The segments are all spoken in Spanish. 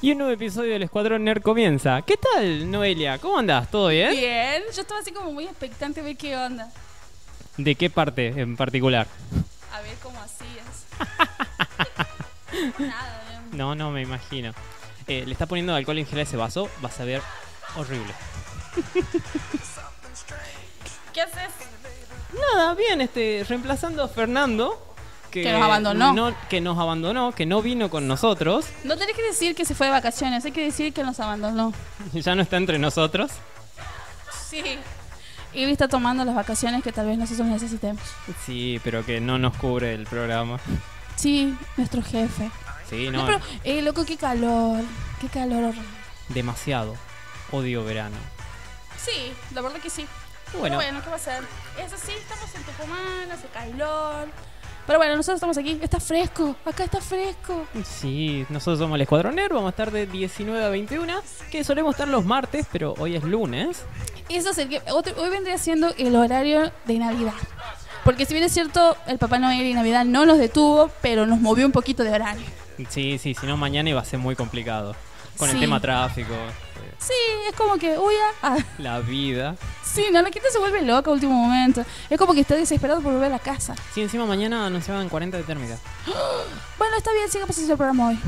Y un nuevo episodio del Escuadrón Nerd comienza. ¿Qué tal, Noelia? ¿Cómo andás? ¿Todo bien? Bien, yo estaba así como muy expectante a ver qué onda. ¿De qué parte en particular? A ver cómo hacías. Nada, bien. No, no me imagino. Eh, le está poniendo alcohol en gel a ese vaso, vas a ver horrible. ¿Qué haces? Nada, bien, este, reemplazando a Fernando. Que nos abandonó. no- que nos abandonó, que no vino con nosotros. No tenés que decir que se fue de vacaciones, hay que decir que nos abandonó. Ya no está entre nosotros. Sí. Y él está tomando las vacaciones que tal vez nosotros necesitemos. Sí, pero que no nos cubre el programa. Sí, nuestro jefe. Sí, No, no, pero, eh, loco, qué calor. Qué calor horrible. demasiado. Odio verano. Sí, la verdad que sí. Bueno, bueno, ¿qué va a ser? Es así, estamos en Tucumán, hace calor. Pero bueno, nosotros estamos aquí. Está fresco, acá está fresco. sí, nosotros somos el Escuadrón Nerd, vamos a estar de 19 a 21, que solemos estar los martes, pero hoy es lunes. Eso es el que otro- hoy vendría siendo el horario de Navidad. Porque si bien es cierto, el Papá Noel y Navidad no nos detuvo, pero nos movió un poquito de horario. Sí, sí, si no mañana iba a ser muy complicado. Con el tema tráfico, Sí, es como que, uy, ah, ah, la vida. sí, no, la gente se vuelve loca a último momento. Es como que está desesperado por volver a la casa. Sí, encima mañana anunciaban 40 de térmica. Bueno, está bien, siga pasando el programa hoy.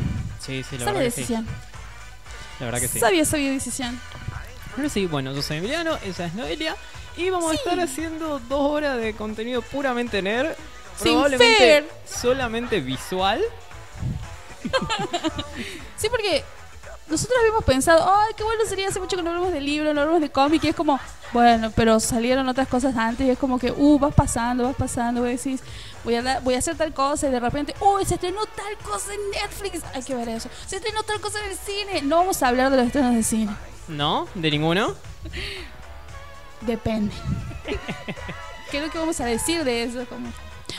Sí, sí, la Sabia verdad que sí. decisión. La verdad que sí. Sabia, sabia decisión. Pero sí, bueno, yo soy Emiliano, ella es Noelia. Y vamos a estar haciendo dos horas de contenido puramente nerd. Sin Probablemente fer. solamente visual. Sí, porque nosotros habíamos pensado, ay, qué bueno sería, hace mucho que no hablamos de libro, no hablamos de cómic, y es como, bueno, pero salieron otras cosas antes, y es como que, uh, vas pasando, vas pasando, y decís, voy a, voy a hacer tal cosa, y de repente, uy, se estrenó tal cosa en Netflix, hay que ver eso, se estrenó tal cosa en el cine, no vamos a hablar de los estrenos de cine, ¿No? ¿De ninguno? depende. ¿Qué es lo que vamos a decir de eso? Como-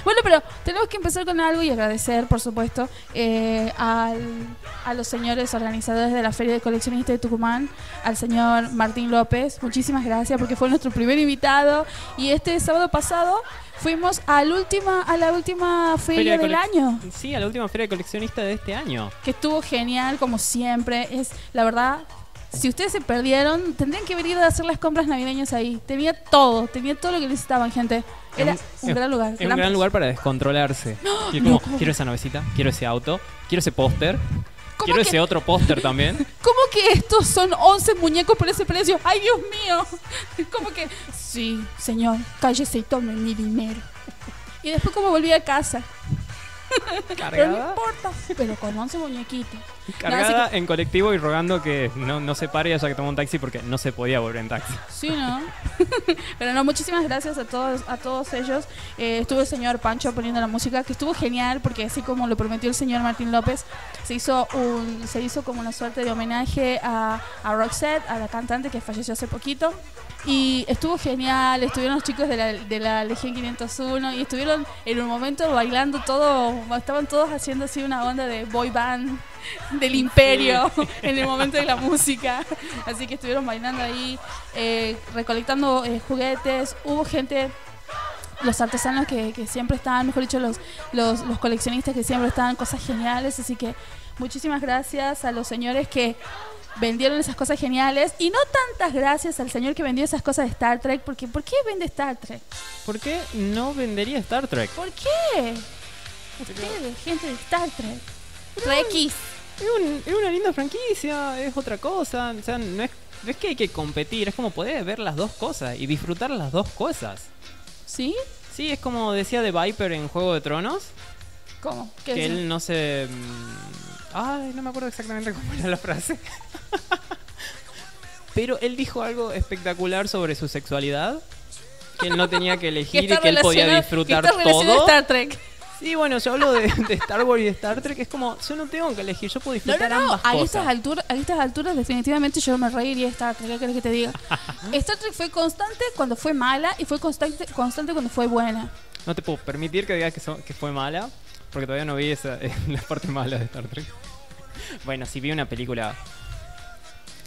Bueno, pero tenemos que empezar con algo y agradecer, por supuesto, eh, al- a los señores organizadores de la Feria de Coleccionistas de Tucumán, al señor Martín López. Muchísimas gracias porque fue nuestro primer invitado y este sábado pasado fuimos al última, a la última feria, de del año, Sí, a la última feria de coleccionista de este año. que estuvo genial como siempre. Es la verdad. Si ustedes se perdieron, tendrían que venir a hacer las compras navideñas ahí. Tenía todo, tenía todo lo que necesitaban, gente. Era Es un, es- gran lugar. Es un gran lugar para descontrolarse. No, como, ¿cómo? quiero esa navecita, quiero ese auto, quiero ese póster, ¿Cómo quiero que- ese otro póster también. ¿Cómo que estos son 11 muñecos por ese precio? ¡Ay, Dios mío! ¿Cómo que? Sí, señor, cállese y tome mi dinero. Y después como volví a casa. Pero no Cargada, importa. Pero con 11 muñequitos. cargada en colectivo y rogando que no, no se pare haya que tomar un taxi porque no se podía volver en taxi. Sí, ¿no? Pero no, muchísimas gracias a todos, a todos ellos. Eh, estuvo el señor Pancho poniendo la música, que estuvo genial porque así como lo prometió el señor Martín López, se hizo un, se hizo como una suerte de homenaje a, a Roxette, a la cantante que falleció hace poquito. Y estuvo genial, estuvieron los chicos de la, de la Legión 501 y estuvieron en un momento bailando todo, estaban todos haciendo así una onda de boy band del imperio en el momento de la música. Así que estuvieron bailando ahí, eh, recolectando eh, juguetes. Hubo gente, los artesanos que, que siempre estaban, mejor dicho, los, los, los coleccionistas que siempre estaban, cosas geniales. Así que muchísimas gracias a los señores que vendieron esas cosas geniales. Y no tantas gracias al señor que vendió esas cosas de Star Trek, porque ¿por qué vende Star Trek? ¿Por qué no vendería Star Trek? ¿Por qué? Ustedes, gente de Star Trek. Trekkies. Es, un- es una linda franquicia, es otra cosa. O sea, no es, no es que hay que competir, es como poder ver las dos cosas y disfrutar las dos cosas. ¿Sí? Sí, es como decía de Viper en Juego de Tronos, ¿Cómo? ¿Qué que él no se... Ay, no me acuerdo exactamente cómo era la frase. Pero él dijo algo espectacular sobre su sexualidad. Que él no tenía que elegir y que él podía disfrutar que todo. Star Trek. Sí, bueno, yo hablo de, de Star Wars y de Star Trek. Es como, yo no tengo que elegir, yo puedo No, disfrutar no, no. ambas A cosas. estas, alturas, a estas alturas, definitivamente yo me reiría de Star Trek. ¿Qué querés que te diga? Star Trek fue constante cuando fue mala y fue constante, constante cuando fue buena. No te puedo permitir que digas que, so- que fue mala, porque todavía no vi esa, la parte mala de Star Trek. Bueno, sí vi una película.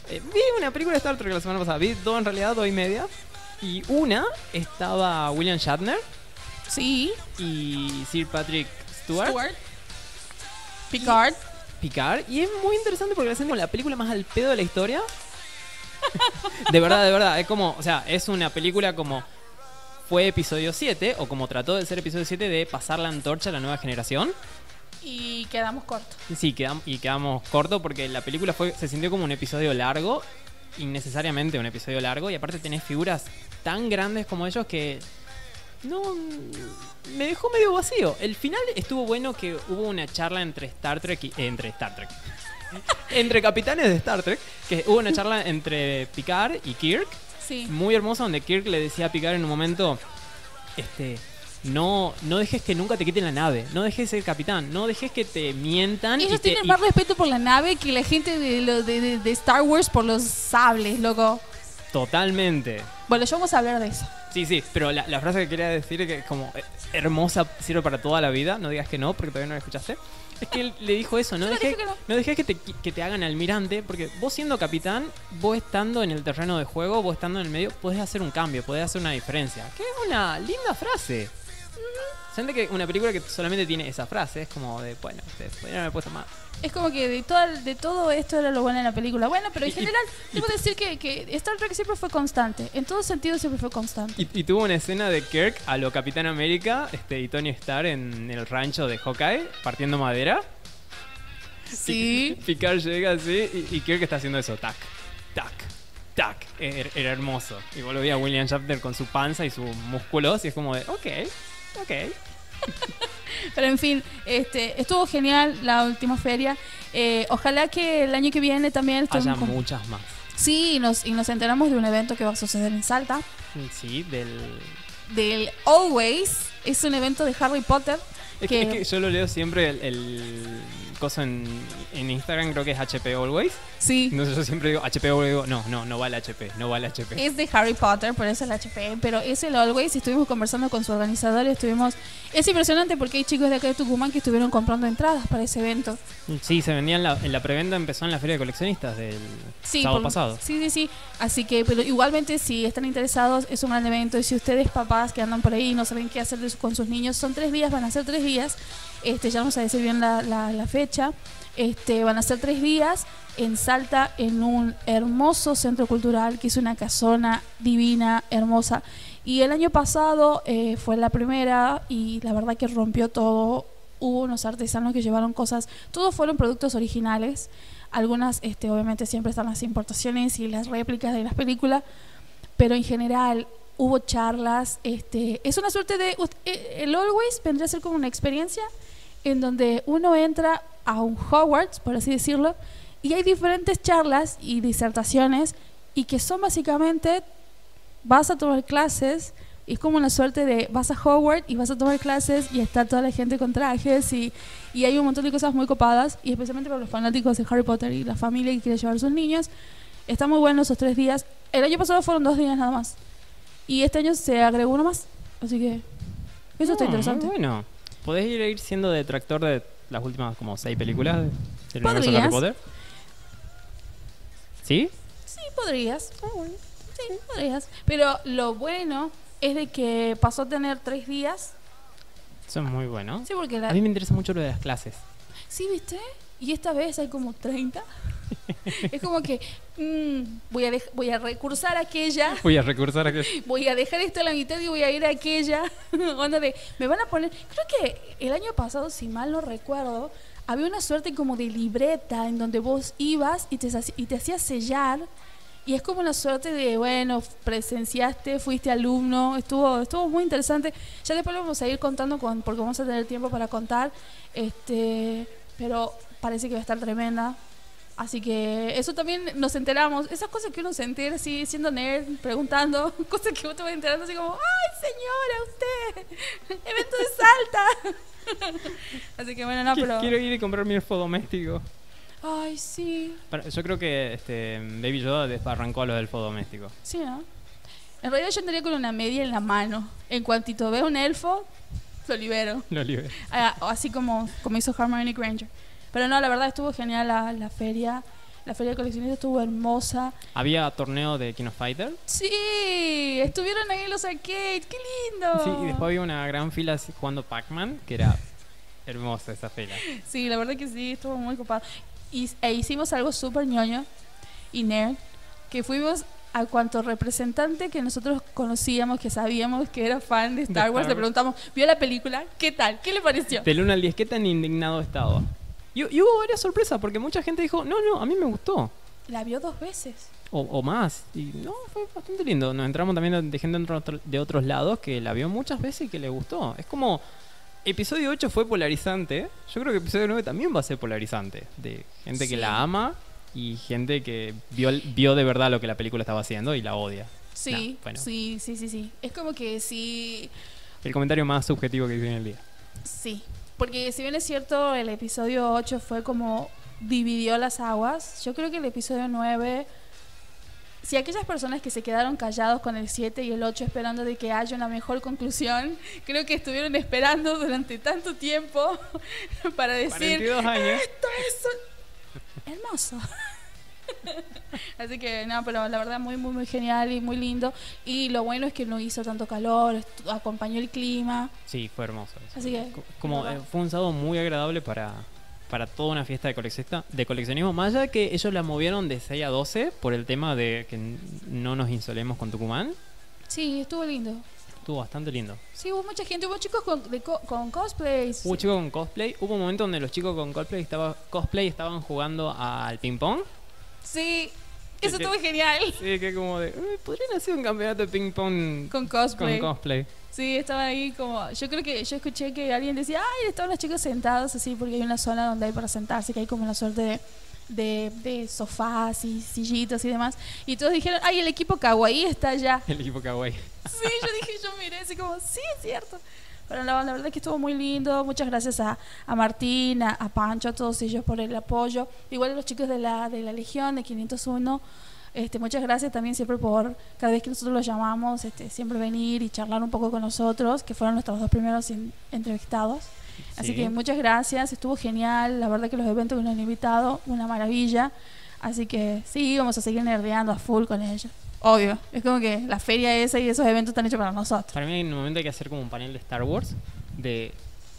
eh, vi una película de Star Trek la semana pasada. Vi dos en realidad, dos y media. Y una estaba William Shatner Sí. y Sir Patrick Stewart. Stewart. Picard. Picard y es muy interesante porque la hacen como la película más al pedo de la historia. de verdad, de verdad, es como, o sea, es una película como fue episodio 7 o como trató de ser episodio 7 de pasar la antorcha a la nueva generación. Y quedamos cortos. Sí, quedam- y quedamos corto porque la película fue se sintió como un episodio largo, innecesariamente un episodio largo, y aparte tenés figuras tan grandes como ellos que no me dejó medio vacío. El final estuvo bueno que hubo una charla entre Star Trek y eh, entre Star Trek. entre capitanes de Star Trek, que hubo una charla entre Picard y Kirk, Sí. muy hermosa donde Kirk le decía a Picard en un momento, este, no, no dejes que nunca te quiten la nave, no dejes de ser capitán, no dejes que te mientan y Ellos te- tienen y- más respeto por la nave que la gente de, lo- de, de- de Star Wars por los sables, loco. Totalmente. Bueno, yo vamos a hablar de eso. Sí, sí, pero la, la frase que quería decir que es como eh, hermosa, sirve para toda la vida, no digas que no, porque todavía no la escuchaste. Es que él le dijo eso, no dije que no. que te, que te hagan almirante, porque vos siendo capitán, vos estando en el terreno de juego, vos estando en el medio, podés hacer un cambio, podés hacer una diferencia. Que es una linda frase. Siente que una película que solamente tiene esa frase es como de, bueno, ustedes podrían haber puesto más. Es como que de todo, de todo esto era lo bueno en la película. Bueno, pero en Y- general, y- debo decir que, que Star Trek siempre fue constante. En todo sentido siempre fue constante. Y, tuvo una escena de Kirk a lo Capitán América este, y Tony Stark en el rancho de Hawkeye, partiendo madera. Sí. Picard llega así y, Kirk está haciendo eso, tac, tac, tac. Era, era hermoso. Y vos lo a William Shatner con su panza y sus músculos y es como de, ok, ok. Pero en fin, este, estuvo genial la última feria. Eh, ojalá que el año que viene también Haya con- muchas más. Sí, y nos, y nos enteramos de un evento que va a suceder en Salta. Sí, del... Del Always. Es un evento de Harry Potter. Es que- que, es que yo lo leo siempre el, el coso en, en Instagram, creo que es HP Always. Sí. Entonces yo siempre digo HP Always, digo, no, no, no va el HP, no va el HP. Es de Harry Potter, por eso el HP, pero es el Always. y Estuvimos conversando con su organizador. Estuvimos. Es impresionante porque hay chicos de acá de Tucumán que estuvieron comprando entradas para ese evento. Sí, se vendía en la, en la preventa, empezó en la feria de coleccionistas del Sí, sábado por- pasado. Sí, sí, sí. Así que, pero igualmente, si están interesados, es un gran evento. Y si ustedes, papás que andan por ahí y no saben qué hacer con sus niños, son tres días, van a ser tres días. Este, ya vamos a decir bien la, la- la fecha. Este, van a ser tres días en Salta, en un hermoso centro cultural que es una casona divina, hermosa. Y el año pasado eh, fue la primera y la verdad que rompió todo. Hubo unos artesanos que llevaron cosas, todos fueron productos originales. Algunas, este, obviamente, siempre están las importaciones y las réplicas de las películas, pero en general hubo charlas. Este, es una suerte de. eh, El Always vendría a ser como una experiencia en donde uno entra a un Hogwarts, por así decirlo, y hay diferentes charlas y disertaciones, y que son básicamente: vas a tomar clases. y Es como una suerte de vas a Hogwarts y vas a tomar clases y está toda la gente con trajes y, y hay un montón de cosas muy copadas y especialmente para los fanáticos de Harry Potter y la familia que quiere llevar a sus niños. Está muy bueno esos tres días. El año pasado fueron dos días nada más. Y este año se agregó uno más. Así que eso está No, interesante. muy Bueno, podés ir, ir siendo detractor de las últimas como seis películas de- del universo de. Harry Potter. ¿Sí? Sí, podrías. Sí, podrías. Pero lo bueno es de que pasó a tener tres días. Eso es muy bueno. Sí, porque la... A mí me interesa mucho lo de las clases. Sí, ¿viste? Y esta vez hay como 30. es como que mm, voy, a voy a recursar aquella. Voy a recursar a que... voy a dejar esto a la mitad y voy a ir a aquella. Onda de, me van a poner. Creo que el año pasado, si mal no recuerdo, había una suerte como de libreta en donde vos ibas y te, y te hacías sellar. Y es como una suerte de, bueno, presenciaste, fuiste alumno, estuvo, estuvo muy interesante. Ya después lo vamos a ir contando con, porque vamos a tener tiempo para contar. Este, pero parece que va a estar tremenda. Así que eso también nos enteramos. Esas cosas que uno se entera así, siendo nerd, preguntando, cosas que vos te vas enterando así como, ¡ay, señora, usted! ¡Evento de Salta! así que bueno, no, pero... Quiero ir y comprar mi elfo doméstico. Ay, sí. Yo creo que este, Baby Yoda desarrancó a lo del elfo doméstico. Sí, ¿no? En realidad yo andaría con una media en la mano. En cuantito veo un elfo, lo libero. Lo libre. Ah, así como, como hizo Hermione Granger. Pero no, la verdad estuvo genial la, la feria. La feria de coleccionistas estuvo hermosa. Había torneo de King of Fighter. Sí, estuvieron ahí en los arcades, qué lindo. Sí, y después había una gran fila jugando Pac-Man, que era Hermosa esa fila. Sí, la verdad que sí, estuvo muy copado. Y, e hicimos algo súper ñoño y nerd, que fuimos a cuanto representante que nosotros conocíamos, que sabíamos que era fan de Star Star Wars, le Wars. preguntamos, ¿vio la película? ¿Qué tal? ¿Qué le pareció? Del 1 al 10, ¿qué tan indignado estaba? Y, y hubo varias sorpresas, porque mucha gente dijo, no, no, a mí me gustó. La vio dos veces. O, o más. Y no, fue bastante lindo. Nos entramos también de- gente de otro- de otros lados que la vio muchas veces y que le gustó. Es como. Episodio 8 fue polarizante. Yo creo que episodio 9 también va a ser polarizante. De gente que la ama y gente que vio, vio de verdad lo que la película estaba haciendo y la odia. Sí, Nah, bueno. sí, sí, sí, sí. Es como que sí, El comentario más subjetivo que hice en el día. sí. Porque si bien es cierto, el episodio 8 fue como dividió las aguas, yo creo que el episodio 9... Si aquellas personas que se quedaron callados con el 7 y el 8 esperando de que haya una mejor conclusión, creo que estuvieron esperando durante tanto tiempo para decir, 42 años. esto es hermoso. Así que no, pero la verdad muy, muy, muy genial y muy lindo. Y lo bueno es que no hizo tanto calor, acompañó el clima. Sí, fue hermoso. eso. Así que, Co- Como eh, fue un sábado muy agradable para, para toda una fiesta de, coleccionista, de coleccionismo. De que ellos la movieron de 6 a 12 por el tema de que no nos insolemos con Tucumán. Sí, estuvo lindo. Estuvo bastante lindo. Sí, hubo mucha gente, hubo chicos con, de co- con cosplays. Hubo chicos con cosplay. Hubo un momento donde los chicos con cosplay, estaba, cosplay estaban jugando al ping-pong. Sí, eso estuvo genial. Sí, que como de. "Eh, Podrían hacer un campeonato de ping-pong Con con cosplay. cosplay. Sí, estaban ahí como. Yo creo que yo escuché que alguien decía, ay, estaban los chicos sentados así, porque hay una zona donde hay para sentarse, que hay como una suerte de, de, de sofás y sillitos y demás. Y todos dijeron, ay, el equipo Kawaii está allá. El equipo kawaii. Sí, yo dije, yo miré así como, sí, es cierto. Pero la, la verdad que estuvo muy lindo. Muchas gracias a, a Martín, a, Pancho, a todos ellos por el apoyo. Igual a los chicos de la, de la Legión, de 501. Este, muchas gracias también siempre por, cada vez que nosotros los llamamos, este, siempre venir y charlar un poco con nosotros, que fueron nuestros dos primeros in- entrevistados. Así Sí. que muchas gracias, estuvo genial. La verdad que los eventos que nos han invitado, una maravilla. Así que sí, vamos a seguir nerdeando a full con ellos. Obvio, es como que la feria esa y esos eventos están hechos para nosotros. Para mí en un momento hay que hacer como un panel de Star Wars. De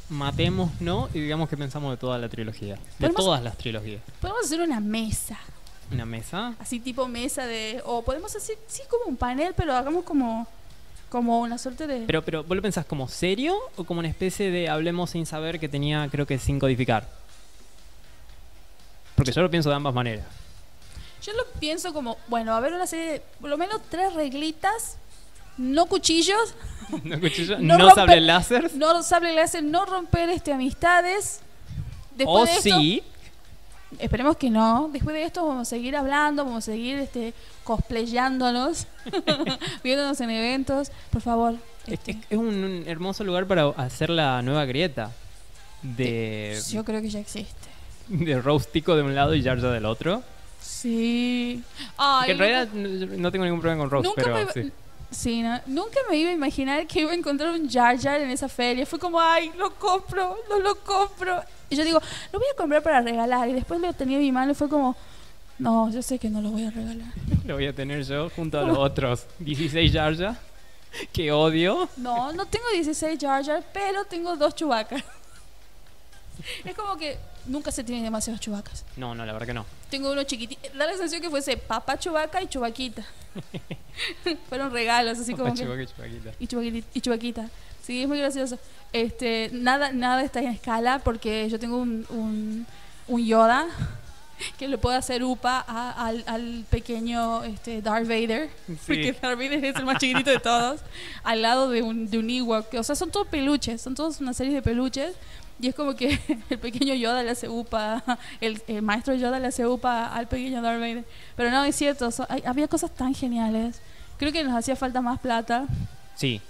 matemos, ¿no? Y digamos que pensamos de toda la trilogía. De todas las trilogías. Podemos hacer una mesa, Una mesa. así tipo mesa de... O podemos hacer, sí, como un panel, pero hagamos como, como una suerte de... Pero, pero, ¿vos lo pensás como serio o como una especie de hablemos sin saber que tenía, creo que, sin codificar? Porque yo lo pienso de ambas maneras. Yo lo pienso como, bueno, a ver una serie de por lo menos tres reglitas, no cuchillos, no sable láser. no sable láser, no romper este amistades. Después O de esto, sí. Esperemos que no. Después de esto vamos a seguir hablando, vamos a seguir este, cosplayándonos, viéndonos en eventos. Por favor. Es, este, es- es un, un hermoso lugar para hacer la nueva grieta. De, yo creo que ya existe. de Rose Tico de un lado y Jar del otro. Sí. Ay, que en realidad no, no tengo ningún problema con Rose, nunca pero me, sí. sí, no, nunca me iba a imaginar que iba a encontrar un Jar Jar en esa feria. Fue como, ay, lo compro, no lo compro. Y yo digo, lo voy a comprar para regalar. Y después lo tenía en mi mano y fue como, no, yo sé que no lo voy a regalar. Lo voy a tener yo junto a los otros 16 Jar Jar que odio. No, no tengo 16 Jar Jar, pero tengo dos chubacas. Es como que nunca se tienen demasiados chubacas. No, no, la verdad que no. Tengo uno chiquitito. Da la sensación que fuese papá chubaca y chubaquita. Fueron regalos, así como que. Chihuahua y Chihuahuita. Y chubaquita. Y chubaquita. Sí, es muy gracioso. Este, nada, nada está en escala porque yo tengo un, un, un Yoda que le puedo hacer upa a- al, al pequeño este, Darth Vader. Porque Sí. Darth Vader es el más chiquitito de todos. al lado de un, de un Ewok. O sea, son todos peluches. Son todos una serie de peluches. Y es como que el pequeño Yoda le hace upa, el, el maestro Yoda le hace upa al pequeño Darth Vader. Pero no, es cierto, so- hay- había cosas tan geniales. Creo que nos hacía falta más plata. Sí,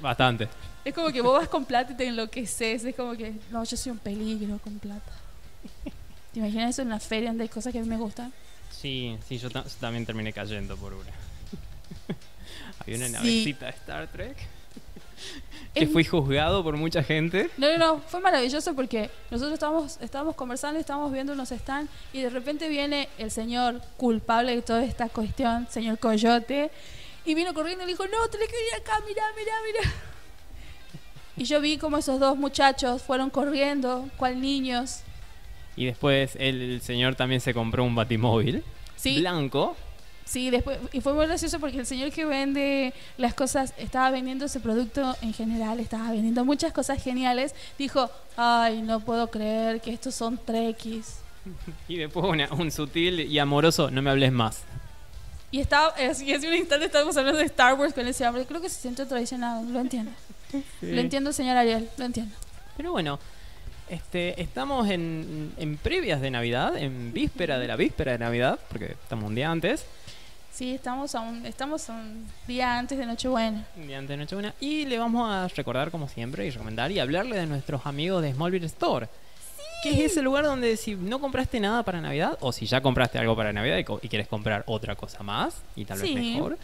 bastante. Es como que vos vas con plata y te enloqueces. Es como que, no, yo soy un peligro con plata. ¿Te imaginas eso en la feria donde hay cosas que a mí me gustan? Sí, sí, yo ta- también terminé cayendo por una. Había una Sí. navecita de Star Trek que fui juzgado por mucha gente. No, no, no, fue maravilloso porque nosotros estábamos, estábamos conversando, estábamos viendo unos stands y de repente viene el señor culpable de toda esta cuestión, señor Coyote, y vino corriendo y le dijo, no, tenés que venir acá, mirá, mirá, mirá. Y yo vi como esos dos muchachos fueron corriendo, cual niños. Y después el señor también se compró un batimóvil Sí. blanco. Sí, después, y fue muy gracioso porque el señor que vende las cosas, estaba vendiendo ese producto en general, estaba vendiendo muchas cosas geniales, dijo, ay, no puedo creer que estos son trekkies. Y después una- un sutil y amoroso, no me hables más. Y estaba, así hace un instante estábamos hablando de Star Wars con ese hombre, creo que se siente traicionado, lo entiendo. Lo entiendo, señor Ariel, lo entiendo. Pero bueno, este, estamos en, en previas de Navidad, en víspera de la víspera de Navidad, porque estamos un día antes, Sí, estamos a un, estamos a un día antes de Nochebuena. un día antes de Nochebuena, y le vamos a recordar como siempre y recomendar y hablarle de nuestros amigos de Smallville Store. Que es ese lugar donde si no compraste nada para Navidad, o si ya compraste algo para Navidad y, quieres comprar otra cosa más, y tal vez Sí. mejor,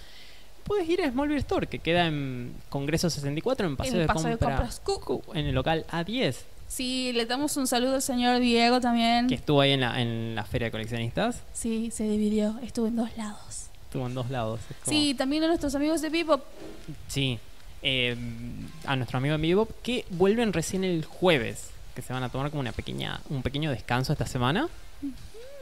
puedes ir a Smallville Store, que queda en Congreso 64, en Paseo, el de, Paseo de Compra- Compras Cucu. en el local A10, Sí, le damos un saludo al señor Diego también. que estuvo ahí en la, en la feria de coleccionistas. Sí, se dividió, estuvo en dos lados. Estuvo en dos lados. como- Sí, también a nuestros amigos de Bebop. Sí. Eh, a nuestro amigo en Bebop que vuelven recién el jueves. Que se van a tomar como una pequeña, un pequeño descanso esta semana.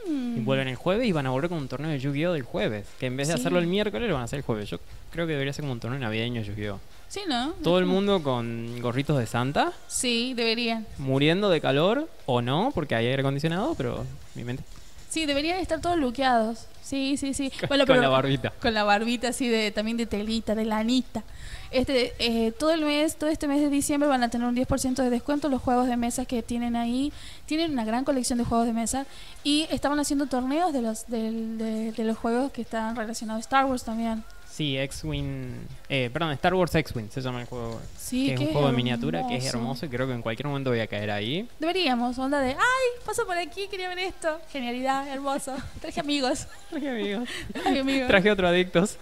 Y Mm. vuelven el jueves y van a volver con un torneo de Yu-Gi-Oh! del jueves. Que en vez de Sí. hacerlo el miércoles, lo van a hacer el jueves. Yo creo que debería ser como un torneo navideño de Yu-Gi-Oh! Sí, ¿no? Todo el mundo con gorritos de Santa, Sí, deberían. muriendo de calor o no, porque hay aire acondicionado, pero mi mente. Sí, deberían estar todos luqueados. Sí, sí, sí. Con, Bueno, con pero- la barbita. Con la barbita así de también de telita, de lanita. Este, eh, todo el mes, todo este mes de diciembre van a tener un 10% de descuento los juegos de mesa que tienen ahí. Tienen una gran colección de juegos de mesa y estaban haciendo torneos de los del- de, de los juegos que están relacionados a Star Wars también. Sí, X-Wing. Eh, perdón, Star Wars X-Wing se llama el juego. Sí, que es un juego de miniatura que es hermoso. hermoso y creo que en cualquier momento voy a caer ahí. Deberíamos, onda de, ay, paso por aquí, quería ver esto. Genialidad, hermoso. Traje amigos. Traje amigos. Traje amigos. Traje otro adictos.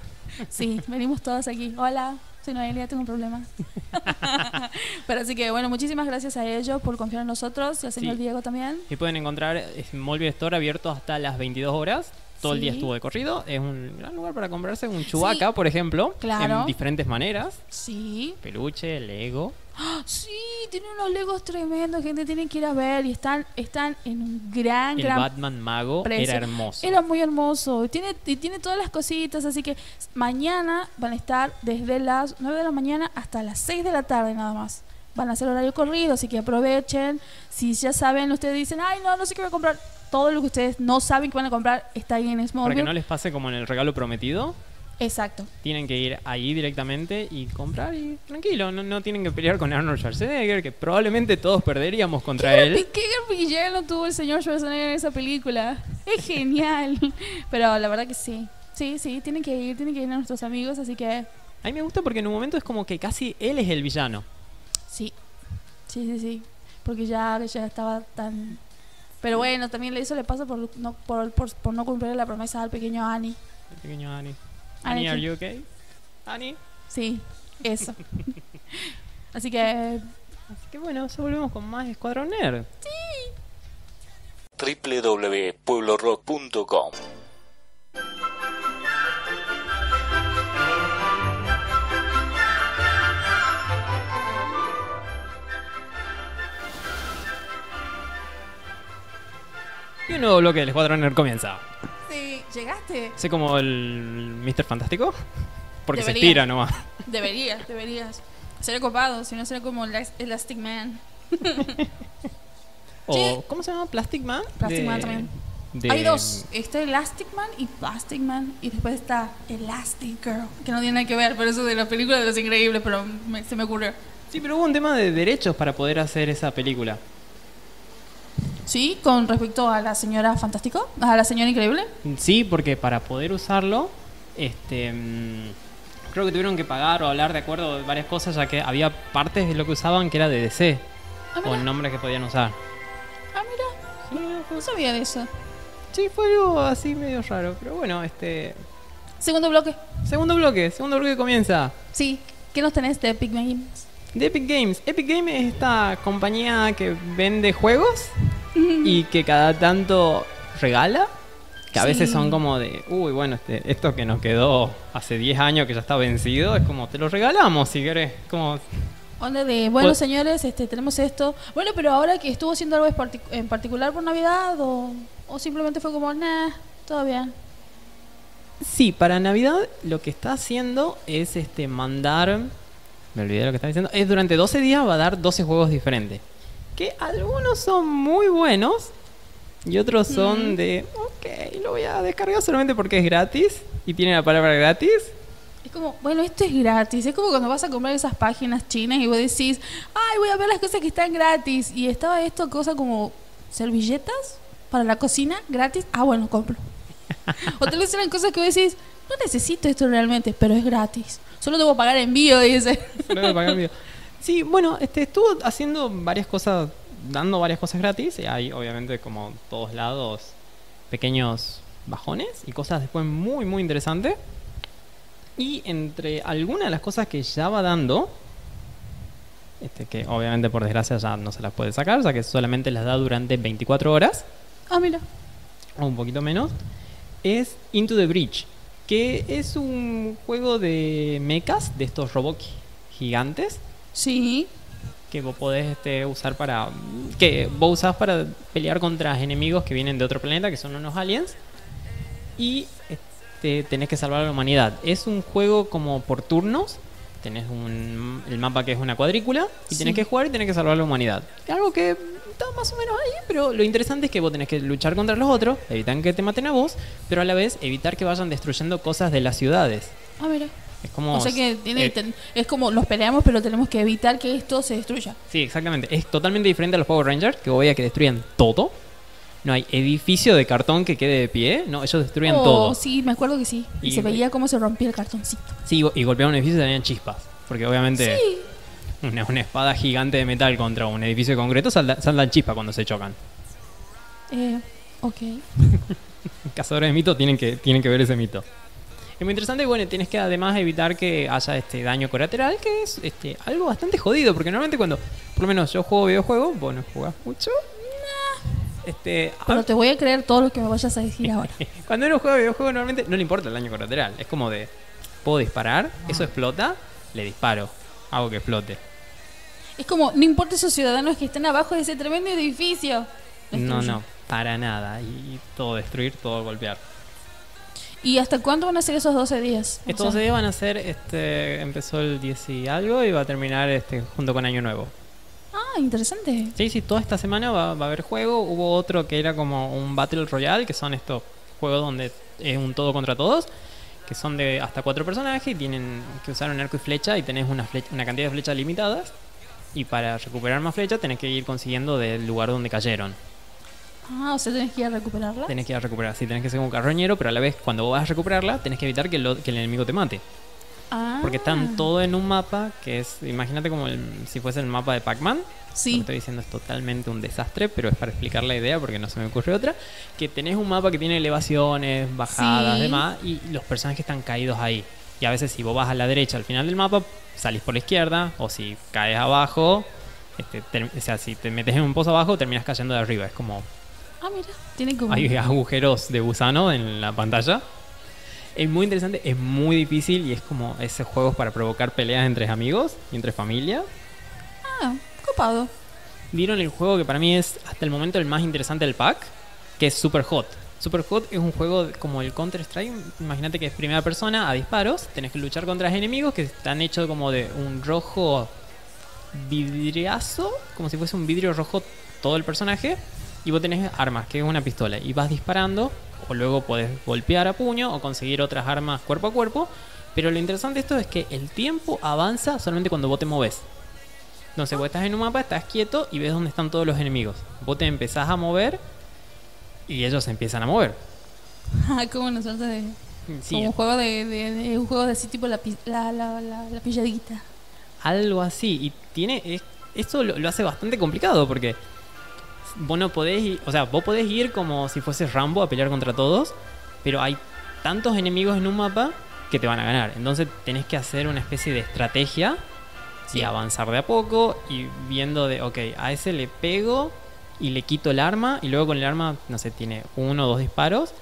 Sí, venimos todos aquí. Hola, soy Noelia, tengo un problema. Pero así que bueno, muchísimas gracias a ellos por confiar en nosotros y al señor Sí. Diego también. Y pueden encontrar Smallville Store abierto hasta las 22 horas. Todo el día estuvo de corrido. Es un gran lugar para comprarse un Chewbacca, por ejemplo. Claro. En diferentes maneras. Sí. Peluche, Lego. ¡Ah! Sí, tiene unos legos tremendos, gente, tienen que ir a ver y están, están en un gran, El gran Batman Mago precio. era hermoso. Era muy hermoso. Tiene, y tiene todas las cositas, así que mañana van a estar desde las 9 de la mañana hasta las 6 de la tarde nada más. Van a hacer horario corrido, así que aprovechen. Si ya saben, ustedes dicen, ay, no, no sé qué voy a comprar. Todo lo que ustedes no saben que van a comprar está ahí en Para Smallville. que no les pase como en el regalo prometido. Exacto. Tienen que ir ahí directamente y comprar y tranquilo. No, no tienen que pelear con Arnold Schwarzenegger, que probablemente todos perderíamos contra ¿Qué, él. qué villano tuvo el señor Schwarzenegger en esa película? Es genial. Pero la verdad que sí. Sí, sí, tienen que ir, tienen que ir a nuestros amigos, así que A mí me gusta porque en un momento es como que casi él es el villano. Sí, sí, sí, sí. Porque ya, ya estaba tan... Pero bueno, también eso le pasa por no, por, por, por no cumplir la promesa al pequeño Annie. El pequeño Annie. Annie, are sí. you okay? Annie. Sí, eso. Así que... Así que bueno, ya volvemos con más Escuadrón Nerd. www.pueblorock.com Y un nuevo bloque del Escuadrón comienza. Sí, llegaste. Sé como el Mr. Fantástico. Porque se Debería. estira nomás. Deberías, deberías. Sería copado, si no sería como Elas- Elastic Man. O, Sí. ¿cómo se llama? Plastic Man. Plastic De- Man también. de- Hay dos. Está Elastic Man y Plastic Man. Y después está Elastic Girl. Que no tiene nada que ver, pero eso de la película de los increíbles, pero me- se me ocurrió. Sí, pero hubo un tema de derechos para poder hacer esa película. Sí, con respecto a la señora Fantástico, a la señora Increíble. Sí, porque para poder usarlo, este, mm, creo que tuvieron que pagar o hablar de acuerdo de varias cosas, ya que había partes de lo que usaban que era de DC Ah, nombres que podían usar. Ah, mira. No sabía de eso. Sí, fue algo así medio raro, pero bueno, este, Segundo bloque. segundo bloque, segundo bloque comienza. Sí. ¿Qué nos tenés de Epic Games? De Epic Games. Epic Games es esta compañía que vende juegos y que cada tanto regala. Que a Sí. veces son como de, uy, bueno, este, esto que nos quedó hace 10 años que ya está vencido, es como, te lo regalamos si querés. Como, Onda de, bueno, Pues- señores, este, tenemos esto. Bueno, pero ahora que estuvo haciendo algo en particular por Navidad o, o simplemente fue como, nah, todo bien. Sí, para Navidad lo que está haciendo es este mandar. Me olvidé lo que estaba diciendo. Es durante 12 días va a dar 12 juegos diferentes. Que algunos son muy buenos y otros son Mm. de. Ok, lo voy a descargar solamente porque es gratis y tiene la palabra gratis. Es como, bueno, esto es gratis. Es como cuando vas a comprar esas páginas chinas y vos decís, ay, voy a ver las cosas que están gratis. Y estaba esto, cosa como servilletas para la cocina gratis. Ah, bueno, compro. o tal vez eran cosas que vos decís, no necesito esto realmente, pero es gratis. Solo debo pagar envío, dice. Voy a pagar video. Sí, bueno, este, estuvo haciendo varias cosas, dando varias cosas gratis. Y hay, obviamente, como todos lados, pequeños bajones y cosas después muy, muy interesantes. Y entre algunas de las cosas que ya va dando, este, que obviamente por desgracia ya no se las puede sacar, o sea que solamente las da durante 24 horas Ah, mira. o un poquito menos, es Into the Breach, que es un juego de mechas, de estos robots gigantes, Sí. que vos podés este, usar para. que vos usás para pelear contra enemigos que vienen de otro planeta, que son unos aliens. Y este, tenés que salvar a la humanidad. Es un juego como por turnos. Tenés un, el mapa que es una cuadrícula. Y tenés Sí. que jugar y tenés que salvar a la humanidad. Algo que está más o menos ahí, pero lo interesante es que vos tenés que luchar contra los otros, evitar que te maten a vos, pero a la vez evitar que vayan destruyendo cosas de las ciudades. Ah, mira. Es como. O sea que tiene, eh, ten- es como los peleamos, pero tenemos que evitar que esto se destruya. Sí, exactamente. Es totalmente diferente a los Power Rangers, que voy a que destruyan todo. No hay edificio de cartón que quede de pie. No, ellos destruyen oh, todo. sí, me acuerdo que sí. Y, Y- se veía cómo se rompía el cartoncito. Sí, y go- y golpeaban un edificio y salían chispas. Porque obviamente Sí. Una, una espada gigante de metal contra un edificio de concreto salda- saldan chispas cuando se chocan. Eh, ok. Cazadores de mitos tienen que, tienen que ver ese mito. Es muy interesante, bueno, tienes que además evitar que haya este daño colateral, que es este algo bastante jodido, porque normalmente cuando, por lo menos yo juego videojuegos, vos no jugás mucho. Este, Pero te voy a creer todo lo que me vayas a decir ahora. Cuando uno juega videojuegos normalmente no le importa el daño colateral. Es como de, puedo disparar, eso explota, le disparo, hago que explote. Es como, no importa esos ciudadanos que estén abajo de ese tremendo edificio. No, Destruye. no, para nada. Y todo destruir, todo golpear. ¿Y hasta cuándo van a ser esos 12 días? O Estos sea, días van a ser, este, empezó el 10 y algo y va a terminar este, junto con Año Nuevo. Ah, interesante. Sí, sí, toda esta semana va, va a haber juego. Hubo otro que era como un Battle Royale, que son estos juegos donde es un todo contra todos, que son de hasta cuatro personajes y tienen que usar un arco y flecha y tenés una, flecha- una cantidad de flechas limitadas. Y para recuperar más flechas tenés que ir consiguiendo del lugar donde cayeron. Ah, o sea, tenés que ir a recuperarla. Tenés que ir a recuperar, sí, tenés que ser un carroñero, pero a la vez cuando vas a recuperarla tenés que evitar que, lo- que el enemigo te mate. Ah. Porque están todo en un mapa que es, imagínate como el- si fuese el mapa de Pac-Man. Lo que Sí. estoy diciendo es totalmente un desastre, pero es para explicar la idea porque no se me ocurre otra. Que tenés un mapa que tiene elevaciones, bajadas, Sí. demás, y los personajes están caídos ahí. Y a veces si vos vas a la derecha al final del mapa, salís por la izquierda, o si caes abajo, este, o sea, si te metes en un pozo abajo, terminas cayendo de arriba. Es como Ah, mira. Tiene como. hay agujeros de gusano en la pantalla. Es muy interesante, es muy difícil y es como esos juegos para provocar peleas entre amigos y entre familia. Ah, copado. Vieron el juego que para mí es hasta el momento el más interesante del pack, que es Super Hot. Super Hot es un juego como el Counter Strike. Imagínate que es primera persona a disparos. Tenés que luchar contra enemigos que están hechos como de un rojo vidriazo, como si fuese un vidrio rojo todo el personaje. Y vos tenés armas, que es una pistola. Y vas disparando, o luego podés golpear a puño o conseguir otras armas cuerpo a cuerpo. Pero lo interesante de esto es que el tiempo avanza solamente cuando vos te moves. Entonces, vos estás en un mapa, estás quieto y ves dónde están todos los enemigos. Vos te empezás a mover y ellos se empiezan a mover. Ah, como una suerte de. Sí, Como un juego de, de- de- un juego de así tipo la, la, la, la pilladita. algo así. Y tiene. es- esto lo, lo hace bastante complicado porque vos no podés ir. O sea, vos podés ir como si fuese Rambo a pelear contra todos. Pero hay tantos enemigos en un mapa que te van a ganar. Entonces tenés que hacer una especie de estrategia Sí. y avanzar de a poco y viendo de, ok, a ese le pego y le quito el arma y luego con el arma, no sé, tiene uno o dos disparos.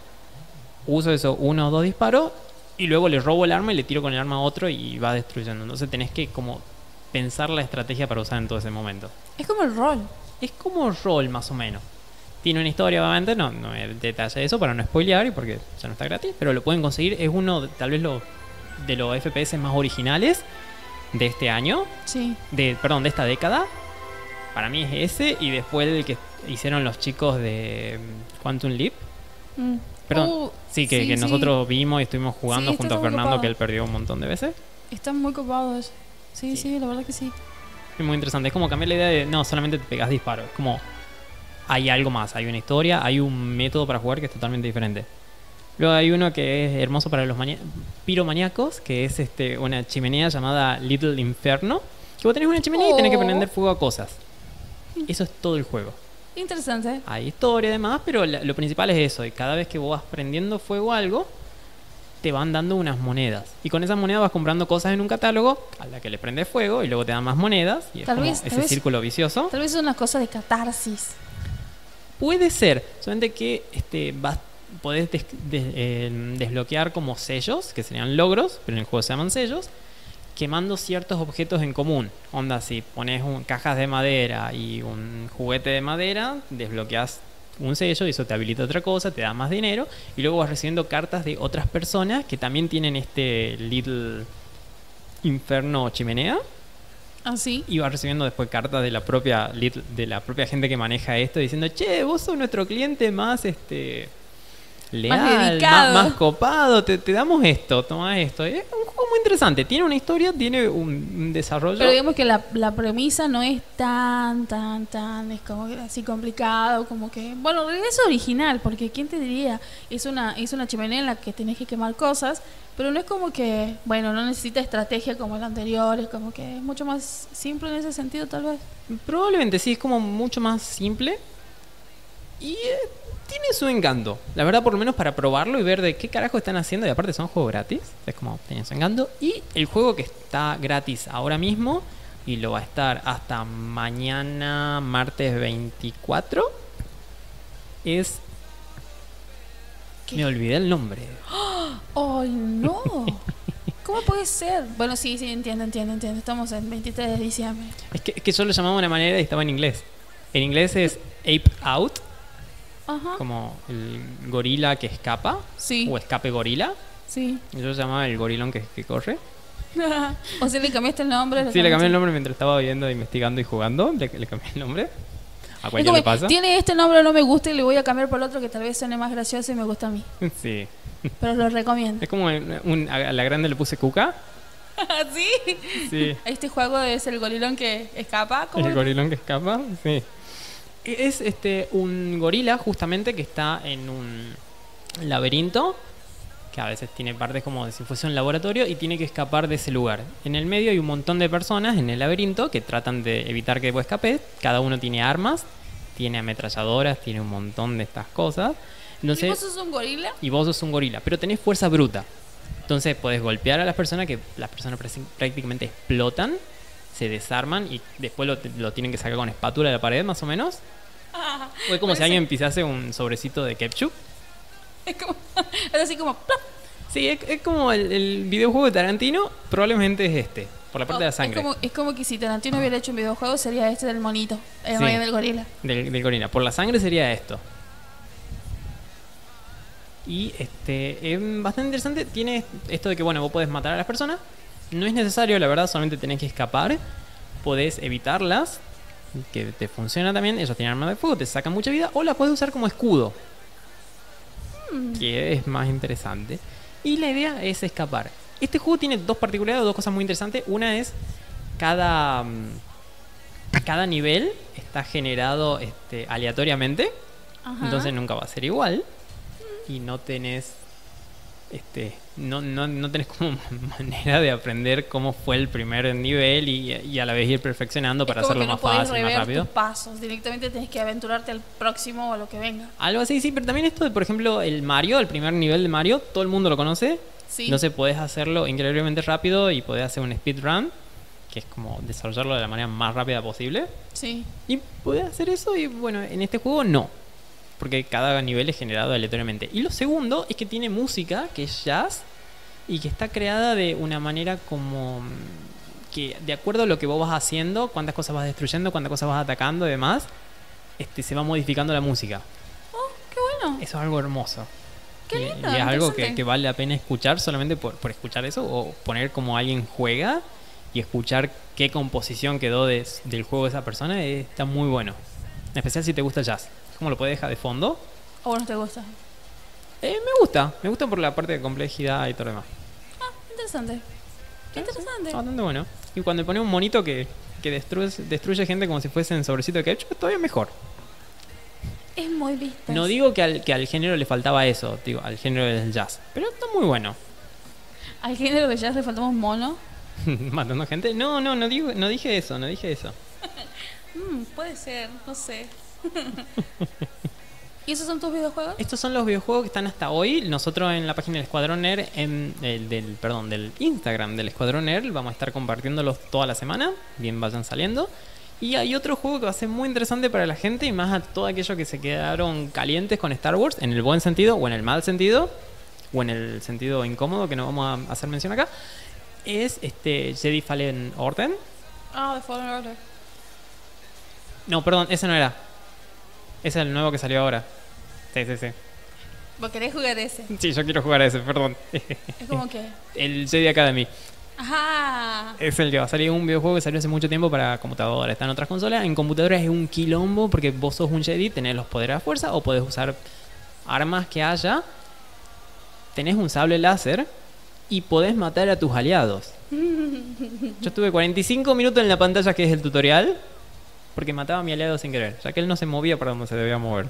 Uso eso, uno o dos disparos y luego le robo el arma y le tiro con el arma a otro y va destruyendo. Entonces tenés que como pensar la estrategia para usar en todo ese momento. Es como el rol. Es como rol más o menos. Tiene una historia, obviamente, no, no hay detalle de eso para no spoilear y porque ya no está gratis, pero lo pueden conseguir. Es uno, tal vez, lo, de los FPS más originales de este año, Sí. de, perdón, de esta década. Para mí es ese y después el que hicieron los chicos de mm, Quantum Leap. Mm. Perdón, Uh, sí, que, sí, que sí. nosotros vimos y estuvimos jugando Sí, junto a Fernando, copado. que él perdió un montón de veces. Están muy copados. Sí, Sí. la verdad que sí. Es muy interesante. Es como cambiar la idea de no, solamente te pegas disparos. Es como hay algo más, hay una historia, hay un método para jugar que es totalmente diferente. Luego hay uno que es hermoso para los piromaníacos, que es este una chimenea llamada Little Inferno. Que vos tenés una chimenea y tenés que Oh. prender fuego a cosas. Eso es todo el juego. Interesante. Hay historia además, pero lo principal es eso. Y cada vez que vos vas prendiendo fuego a algo, te van dando unas monedas. Y con esas monedas vas comprando cosas en un catálogo a la que le prendes fuego y luego te dan más monedas. Y es Tal como vez- tal ese vez- círculo vicioso. Tal vez es una cosa de catarsis. Puede ser, solamente que este, vas, podés des- des- eh, desbloquear como sellos, que serían logros, pero en el juego se llaman sellos, quemando ciertos objetos en común. Onda, si pones un- cajas de madera y un juguete de madera, desbloqueas un sello y eso te habilita otra cosa, te da más dinero, y luego vas recibiendo cartas de otras personas que también tienen este Little Inferno chimenea Así. y va recibiendo después cartas de la propia de la propia gente que maneja esto diciendo che vos sos nuestro cliente más este leal más, más copado te, te damos esto toma esto es juego muy interesante tiene una historia tiene un, un desarrollo Pero digamos que la, la premisa no es tan, tan, tan, es como así complicado, como que, bueno, es original, porque ¿quién te diría? Es una, es una chimenea en la que tenés que quemar cosas, pero no es como que, bueno, no necesita estrategia como el anterior, es como que es mucho más simple en ese sentido tal vez. probablemente sí es como mucho más simple y eh, tiene su encanto la verdad por lo menos para probarlo y ver de qué carajo están haciendo y aparte son juegos gratis es como tiene su encanto y el juego que está gratis ahora mismo y lo va a estar hasta mañana martes 24 es ¿Qué? me olvidé el nombre ¡Ay, no! ¿Cómo puede ser? Bueno, sí, sí, entiendo, entiendo, entiendo. Estamos en 23 de diciembre. es que, es que yo lo llamaba de una manera y estaba en inglés en inglés es Ape Out Ajá. como el gorila que escapa Sí, o escape gorila sí. Yo lo llamaba el gorilón que, que corre. o sea, le cambiaste el nombre. Sí, le cambié el nombre mientras estaba viendo, investigando y jugando. Le, le cambié el nombre. A como, le pasa. Tiene este nombre, no me gusta y le voy a cambiar por el otro que tal vez suene más gracioso y me gusta a mí. Sí. Pero lo recomiendo. Es como un, a la grande le puse cuca. ¿Sí? Sí. Este juego es el gorilón que escapa. ¿cómo El gorilón que escapa. Sí. Es este un gorila justamente que está en un laberinto que a veces tiene partes como de si fuese un laboratorio y tiene que escapar de ese lugar. En el medio hay un montón de personas en el laberinto que tratan de evitar que vos escapes. Cada uno tiene armas, tiene ametralladoras, tiene un montón de estas cosas. ¿Y Entonces, vos sos un gorila? y vos sos un gorila, pero tenés fuerza bruta. Entonces podés golpear a las personas que las personas prácticamente explotan, se desarman y después lo, lo tienen que sacar con espátula de la pared más o menos. O es como si alguien pisase un sobrecito de ketchup. Es, como, es así como... ¡plop! Sí, es, es como el, el videojuego de Tarantino, probablemente es este, por la parte de la Es sangre como, es como que si Tarantino hubiera hecho un videojuego sería este del monito, el Sí. del gorila. del, del gorila. Por la sangre sería esto. Y este es bastante interesante. Tiene esto de que, bueno, vos podés matar a las personas. No es necesario, la verdad, solamente tenés que escapar. Podés evitarlas, que te funciona también. Ellos tienen armas de fuego, te sacan mucha vida. O la puedes usar como escudo, Mm. que es más interesante. Y la idea es escapar. Este juego tiene dos particularidades, dos cosas muy interesantes. Una es cada, mm, cada nivel está generado este, aleatoriamente. Ajá. Entonces nunca va a ser igual. Y no tenés. Este. No, no, no tenés como manera de aprender cómo fue el primer nivel y, y a la vez ir perfeccionando para es como hacerlo que no más podés fácil, más rever rápido. tus pasos, directamente tenés que aventurarte al próximo o a lo que venga. Algo así, sí, pero también esto de, por ejemplo, el Mario, el primer nivel de Mario, todo el mundo lo conoce. Sí. Entonces podés hacerlo increíblemente rápido y podés hacer un speedrun, que es como desarrollarlo de la manera más rápida posible. Sí. Y podés hacer eso y bueno, en este juego no. Porque cada nivel es generado aleatoriamente. Y lo segundo es que tiene música, que es jazz, y que está creada de una manera como... que de acuerdo a lo que vos vas haciendo, cuántas cosas vas destruyendo, cuántas cosas vas atacando y demás, este, se va modificando la música. Oh, qué bueno. Eso es algo hermoso. Qué lindo, Y, es algo que, vale la pena escuchar solamente por, por escuchar eso o poner como alguien juega y escuchar qué composición quedó de- del juego de esa persona eh, está muy bueno. En especial si te gusta el jazz. Como lo puedes dejar de fondo. ¿O no te gusta? Eh, me gusta, me gusta por la parte de complejidad y todo lo demás. Ah, interesante. Qué interesante. Está bastante bueno. Y cuando pone un monito que, que destruye, destruye gente como si fuesen sobrecito de ketchup, es todavía mejor. Es muy vista. No digo que al, que al género le faltaba eso, digo, al género del jazz. Pero está muy bueno. Al género de jazz le faltamos mono. Matando gente. No, no, no, digo, no dije eso, no dije eso. Mm, puede ser, no sé. ¿Y esos son tus videojuegos? Estos son los videojuegos que están hasta hoy. Nosotros en la página del Escuadrón Nerd, en el, del, perdón, del Instagram del Escuadrón Nerd, vamos a estar compartiéndolos toda la semana. Bien vayan saliendo. Y hay otro juego que va a ser muy interesante para la gente y más a todos aquellos que se quedaron calientes con Star Wars, en el buen sentido o en el mal sentido, o en el sentido incómodo que no vamos a hacer mención acá. Es este Jedi Fallen Order. Ah, The Fallen Order. No, perdón, ese no era. Es el nuevo que salió ahora. Sí, sí, sí. ¿Vos querés jugar ese? Sí, yo quiero jugar ese, perdón. Es como que... El Jedi Academy. Ajá. Es el que va a salir un videojuego que salió hace mucho tiempo para computadora. Está en otras consolas. En computadoras es un quilombo porque vos sos un Jedi, tenés los poderes a fuerza o podés usar armas que haya. Tenés un sable láser y podés matar a tus aliados. Yo estuve 45 minutos en la pantalla que es el tutorial porque mataba a mi aliado sin querer, ya que él no se movía para donde se debía mover.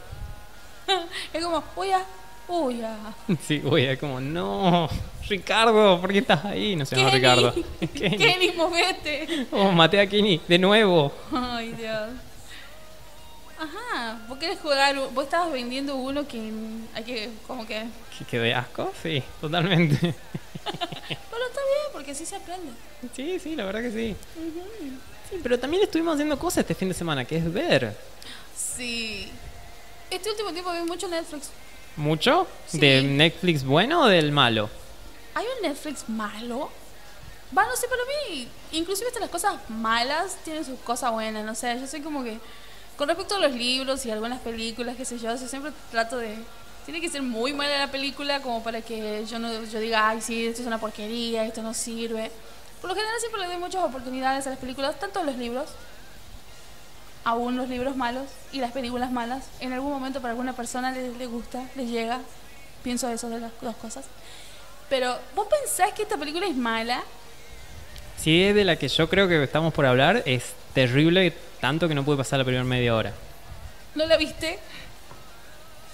Es como, uy, ya, uy, ya. Sí, güey, es como, no, Ricardo, ¿por qué estás ahí? No se llama Kenny. Ricardo. Kenny. Kenny, movete. Oh, maté a Kenny, de nuevo. Ay, Dios. Ajá, vos querés jugar, vos estabas vendiendo uno que hay que, como que... ¿Que quedé asco? Sí, totalmente. Pero está bien, porque así se aprende. Sí, sí, la verdad que sí. Sí, pero también estuvimos haciendo cosas este fin de semana, que es ver. Sí. Este último tiempo vi mucho Netflix. ¿Mucho? Sí. ¿De Netflix bueno o del malo? ¿Hay un Netflix malo? Va, no sé, para mí, inclusive hasta las cosas malas tienen sus cosas buenas, no sé, yo soy como que, con respecto a los libros y algunas películas, qué sé yo, yo siempre trato de, tiene que ser muy mala la película como para que yo no yo diga, ay, sí, esto es una porquería, esto no sirve. Por lo general siempre le doy muchas oportunidades a las películas, tanto los libros, aún los libros malos y las películas malas, en algún momento para alguna persona le, le gusta, le llega, pienso eso de las dos cosas. Pero, ¿vos pensás que esta película es mala? Si es de la que yo creo que estamos por hablar, es terrible, tanto que no pude pasar la primera media hora. ¿No la viste?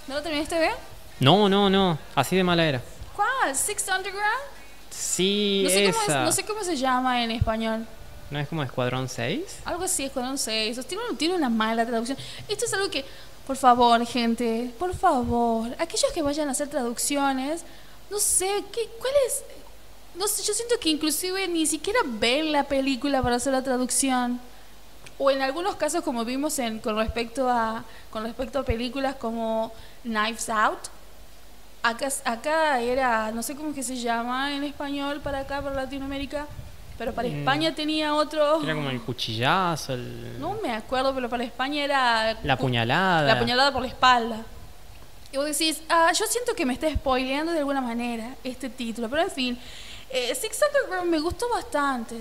¿No la terminaste de ver? No, no, no, así de mala era. ¿Cuál? ¿Six Underground? Sí, No sé, cómo es- esa. no sé cómo se llama en español. ¿No es como Escuadrón 6? Algo así, Escuadrón 6. Tiene, tiene una mala traducción. Esto es algo que, por favor, gente, por favor, aquellos que vayan a hacer traducciones, no sé, ¿qué, ¿cuál es? No sé, yo siento que inclusive ni siquiera ven la película para hacer la traducción. O en algunos casos, como vimos en, con, respecto a, con respecto a películas como Knives Out, acá, acá era, no sé cómo que se llama en español para acá, para Latinoamérica, pero para Mm. España tenía otro... Era como el cuchillazo, el... No me acuerdo, pero para España era... la puñalada. La puñalada por la espalda. Y vos decís, ah, yo siento que me está spoileando de alguna manera este título, pero en fin. Eh, Six Underground me gustó bastante.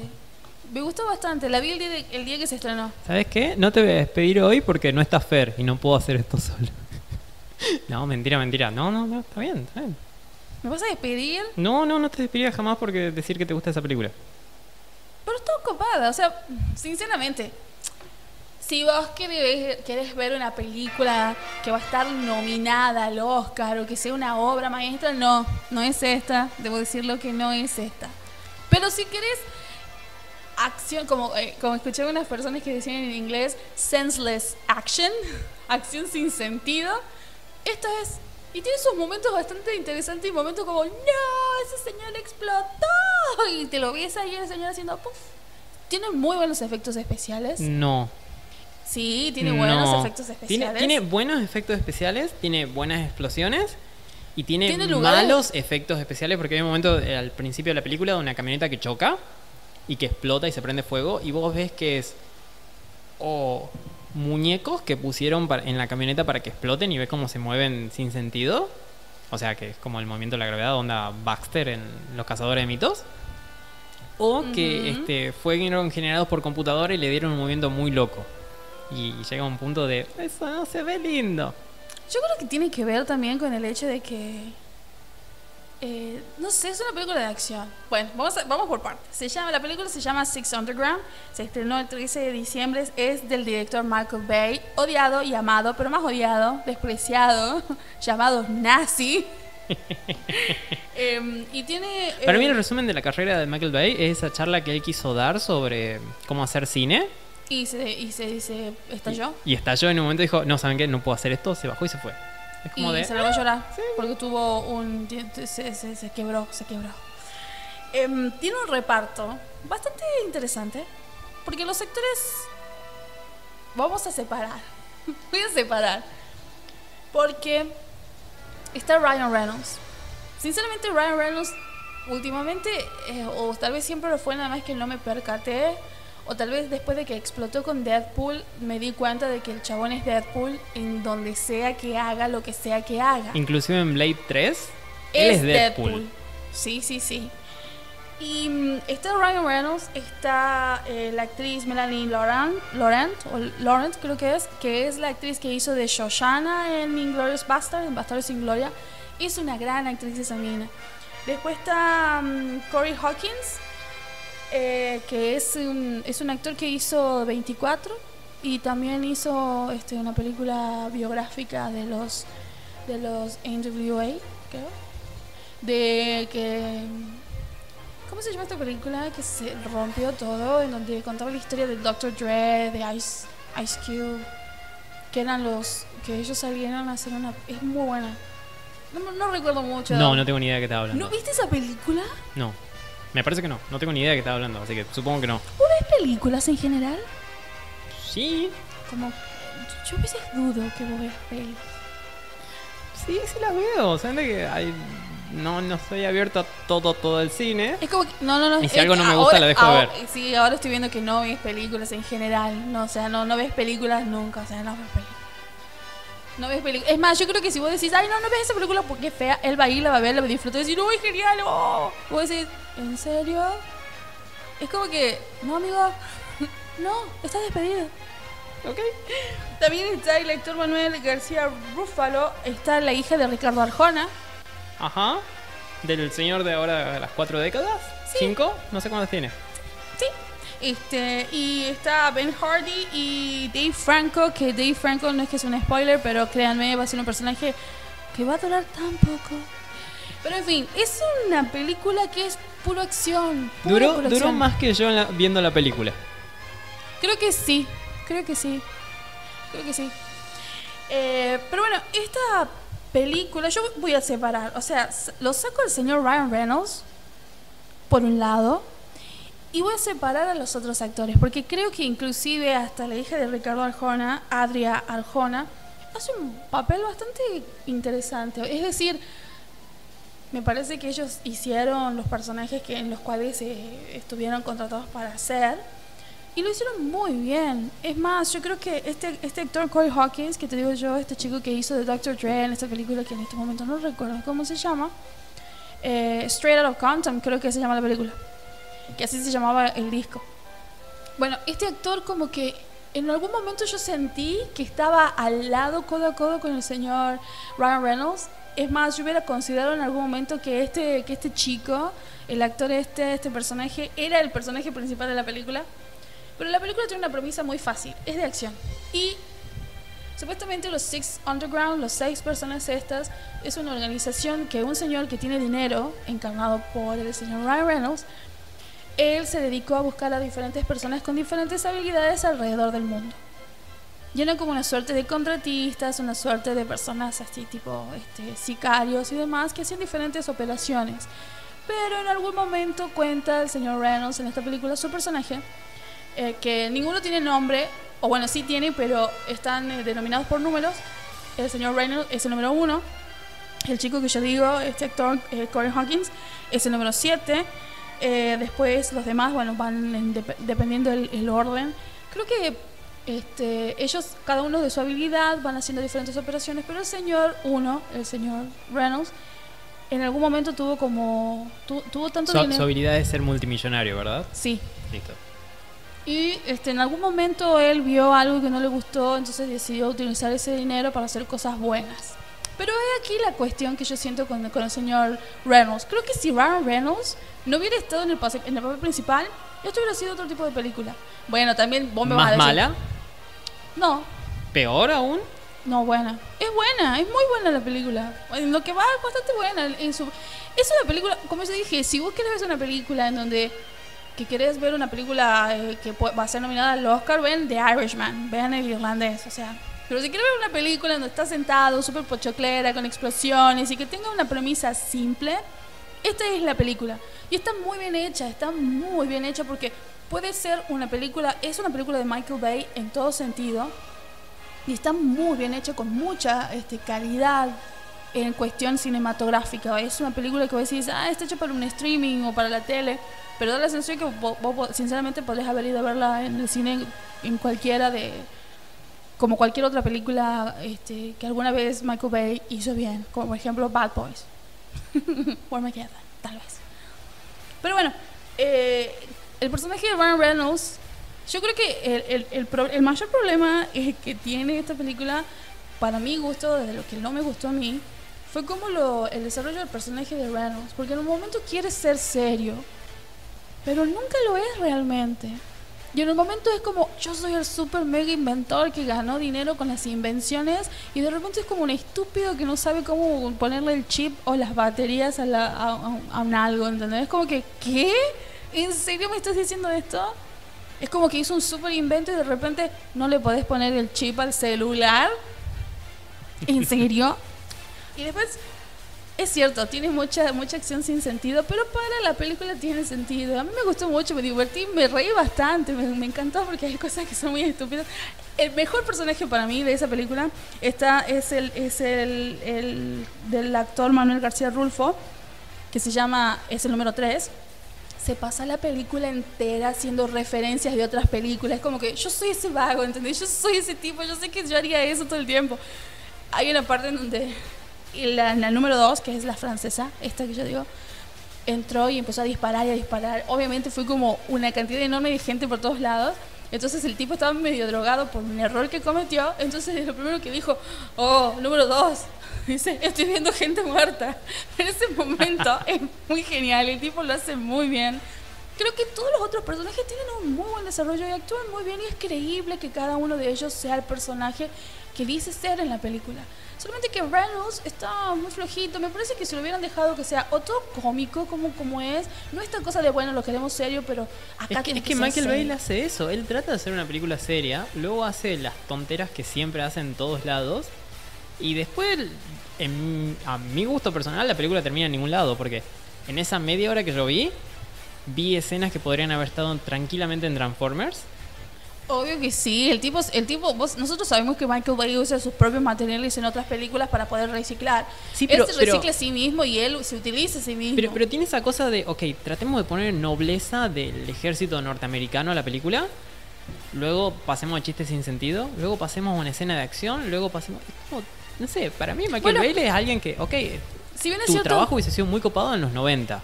Me gustó bastante. La vi el día, de- el día que se estrenó. ¿Sabes qué? No te voy a despedir hoy porque no está Fer y no puedo hacer esto solo. no, mentira, mentira. No, no, no, está bien, está bien. ¿Me vas a despedir? No, no, no te despediría jamás porque decir que te gusta esa película. Pero estoy ocupada. O sea, sinceramente, si vos querés, querés ver una película que va a estar nominada al Oscar o que sea una obra maestra, no, no es esta. Debo decirlo que no es esta. Pero si querés acción, como, eh, como escuché unas personas que decían en inglés, senseless action, acción sin sentido, esto es. Y tiene sus momentos bastante interesantes y momentos como, no, ese señor explotó. Y te lo ves ahí el señor haciendo puff. Tiene muy buenos efectos especiales. No. Sí, tiene buenos no. efectos especiales. tiene buenos efectos especiales, tiene buenas explosiones y tiene, malos efectos especiales porque hay un momento eh, al principio de la película de una camioneta que choca y que explota y se prende fuego y vos ves que es o muñecos que pusieron en la camioneta para que exploten y ves cómo se mueven sin sentido. O sea que es como el movimiento de la gravedad, onda Baxter en Los Cazadores de Mitos. O que este, fueron generados por computadora y le dieron un movimiento muy loco. Y llega un punto de, eso no se ve lindo. Yo creo que tiene que ver también con el hecho de que. Eh, no sé, es una película de acción. Bueno, vamos, a- vamos por partes. Se llama, la película se llama Six Underground. Se estrenó el 13 de diciembre. Es del director Michael Bay. Odiado y amado, pero más odiado, despreciado, llamado nazi. Em, y tiene. Para mí eh, el resumen de la carrera de Michael Bay es esa charla que él quiso dar sobre cómo hacer cine. Y se, y se dice, estalló. Y estalló en un momento y dijo, no, ¿saben qué? No puedo hacer esto. Se bajó y se fue. Es como Y de... se lo va a llorar. Porque tuvo un. Se, se- se quebró, se quebró. Em, tiene un reparto bastante interesante. Porque los sectores. Vamos a separar. Voy a separar. Porque está Ryan Reynolds. Sinceramente, Ryan Reynolds últimamente, eh, o tal vez siempre lo fue, nada más que no me percaté. O tal vez después de que explotó con Deadpool, me di cuenta de que el chabón es Deadpool en donde sea que haga lo que sea que haga. Inclusive en Blade 3, él es Deadpool. Sí, sí, sí. Y mm, está Ryan Reynolds, está eh, la actriz Melanie Laurent, Laurent, o Laurent creo que es, que es la actriz que hizo de Shoshana en Inglorious Bastard, en Bastardos sin Gloria. Es una gran actriz esa mina. Después está mm, Corey Hawkins, eh, que es un, es un actor que hizo 24 y también hizo este, una película biográfica de los de los NWA, creo. De que ¿Cómo se llama esta película? Que se rompió todo, en donde contaba la historia del Dr. Dre, de Ice, Ice Cube, que eran los que ellos salieron a hacer una... Es muy buena. No, no recuerdo mucho. No, no tengo ni idea de qué ¿No hablando. viste esa película? No. Me parece que no. No tengo ni idea de qué estaba hablando, así que supongo que no. ¿Vos ves películas en general? Sí, Como... Yo a veces dudo que vos ves pelis. sí, sí las veo. Saben de que hay... no, no estoy abierto a todo, todo el cine. Es como que, no, no, no. Y si es algo no me gusta, ahora- la dejo de ahora- ver. Sí, ahora estoy viendo que no ves películas en general. No, o sea, no, no ves películas nunca. O sea, no ves películas. No ves películas. Es más, yo creo que si vos decís, ay, no, no ves esa película porque es fea, él va a ir, la va a ver, la va a disfrutar y decir, uy, genial, oh. Vos decís, ¿en serio? Es como que, no, amigo, no, estás despedido. Ok. También está el actor Manuel García Rúfalo, está la hija de Ricardo Arjona. Ajá. Del señor de ahora las cuatro décadas. Sí. ¿Cinco? No sé cuántas tiene. Este, y está Ben Hardy y Dave Franco, que Dave Franco no es que es un spoiler, pero créanme, va a ser un personaje que va a durar tan poco. Pero en fin, es una película que es puro acción. Duró, pura duró acción. más que yo la- viendo la película. Creo que sí, creo que sí. Creo que sí. Eh, pero bueno, esta película yo voy a separar. O sea, lo saco al señor Ryan Reynolds, por un lado, y voy a separar a los otros actores, porque creo que inclusive hasta la hija de Ricardo Arjona, Adria Arjona, hace un papel bastante interesante. Es decir, me parece que ellos hicieron los personajes que, en los cuales estuvieron contratados para hacer. Y lo hicieron muy bien. Es más, yo creo que este, este actor Corey Hawkins, que te digo yo, este chico que hizo de Dr. Dre en esta película que en este momento no recuerdo cómo se llama, eh, Straight Out of Compton, creo que se llama la película. Que así se llamaba el disco. Bueno, este actor como que en algún momento yo sentí que estaba al lado, codo a codo con el señor Ryan Reynolds. Es más, yo hubiera considerado en algún momento que este, que este chico, el actor este, este personaje, era el personaje principal de la película. Pero la película tiene una premisa muy fácil, es de acción. Y supuestamente los Six Underground, los seis personas estas, es una organización que un señor que tiene dinero, encarnado por el señor Ryan Reynolds, él se dedicó a buscar a diferentes personas con diferentes habilidades alrededor del mundo. Y eran como una suerte de contratistas, una suerte de personas así tipo este, sicarios y demás que hacían diferentes operaciones. Pero en algún momento cuenta el señor Reynolds en esta película su personaje, eh, que ninguno tiene nombre, o bueno, sí tiene, pero están eh, denominados por números. El señor Reynolds es el número uno, el chico que yo digo, este actor, eh, Corey Hawkins, es el número 7, Eh, después los demás, bueno, van en dep- dependiendo del el orden. Creo que este, ellos, cada uno de su habilidad, van haciendo diferentes operaciones, pero el señor uno, el señor Reynolds, en algún momento tuvo como... tu- tuvo tanto dinero. su habilidad es ser multimillonario, ¿verdad? Sí. Listo. Y este, en algún momento él vio algo que no le gustó, entonces decidió utilizar ese dinero para hacer cosas buenas. Pero es aquí la cuestión que yo siento con, con el señor Reynolds. Creo que si Ryan Reynolds no hubiera estado en el, pase- en el papel principal, esto hubiera sido otro tipo de película. Bueno, también vos me vas a ¿Más decir... mala? No, ¿Peor aún? no, buena. Es buena, es muy buena la película. En lo que va es bastante buena. En su... Es una película, como yo dije, si vos querés ver una película en donde que querés ver una película eh, que va a ser nominada al Oscar, ven The Irishman, ven El Irlandés, o sea. Pero si querés ver una película donde estás sentado, súper pochoclera, con explosiones y que tenga una premisa simple, esta es la película. Y está muy bien hecha, está muy bien hecha porque puede ser una película, es una película de Michael Bay en todo sentido. Y está muy bien hecha, con mucha este, calidad en cuestión cinematográfica. Es una película que vos decís, ah, está hecha para un streaming o para la tele. Pero da la sensación que vos, vos, sinceramente podés haber ido a verla en el cine en cualquiera de... Como cualquier otra película este, que alguna vez Michael Bay hizo bien. Como por ejemplo Bad Boys. Armageddon, tal vez. Pero bueno, eh, el personaje de Ryan Reynolds, yo creo que el, el, el, pro- el mayor problema eh, que tiene esta película, para mi gusto, desde lo que no me gustó a mí, fue como lo, el desarrollo del personaje de Reynolds. Porque en un momento quiere ser serio, pero nunca lo es realmente. Y en un momento es como, yo soy el super mega inventor que ganó dinero con las invenciones y de repente es como un estúpido que no sabe cómo ponerle el chip o las baterías a, la, a, a- a un algo, ¿entendés? Es como que, ¿qué? ¿En serio me estás diciendo esto? Es como que hizo un super invento y de repente no le podés poner el chip al celular. ¿En serio? Y después, es cierto, tiene mucha, mucha acción sin sentido, pero para la película tiene sentido. A mí me gustó mucho, me divertí, me reí bastante, me, me encantó porque hay cosas que son muy estúpidas. El mejor personaje para mí de esa película está, es, el, es el, el del actor Manuel García Rulfo, que se llama, es el número 3 se pasa la película entera haciendo referencias de otras películas. Es como que yo soy ese vago, ¿entendés? Yo soy ese tipo, yo sé que yo haría eso todo el tiempo. Hay una parte en donde y la, la número dos, que es la francesa, esta que yo digo, entró y empezó a disparar y a disparar. Obviamente fue como una cantidad enorme de gente por todos lados. Entonces el tipo estaba medio drogado por un error que cometió. Entonces lo primero que dijo, oh, número dos, dice, estoy viendo gente muerta. En ese momento es muy genial, el tipo lo hace muy bien. Creo que todos los otros personajes tienen un muy buen desarrollo y actúan muy bien y es creíble que cada uno de ellos sea el personaje que dice ser en la película. Solamente que Reynolds está muy flojito. Me parece que si lo hubieran dejado que sea o todo cómico como, como es, no esta cosa de bueno, lo queremos serio, pero acá Es que, es que Michael Bay hace eso. Él trata de hacer una película seria, luego hace las tonteras que siempre hace en todos lados. Y después, en- a mi gusto personal, la película termina en ningún lado. Porque en esa media hora que yo vi, vi escenas que podrían haber estado tranquilamente en Transformers. Obvio que sí, el tipo, el tipo vos- nosotros sabemos que Michael Bay usa sus propios materiales en otras películas para poder reciclar. Sí, pero- él se pero- recicla a sí mismo y él se utiliza a sí mismo. Pero, pero tiene esa cosa de, ok, tratemos de poner nobleza del ejército norteamericano a la película. Luego pasemos a chistes sin sentido. Luego pasemos a una escena de acción. Luego pasemos. es como, no sé, para mí Michael Bueno. Bay es alguien que, ok, si bien es tu cierto, trabajo hubiese sido muy copado en los 90.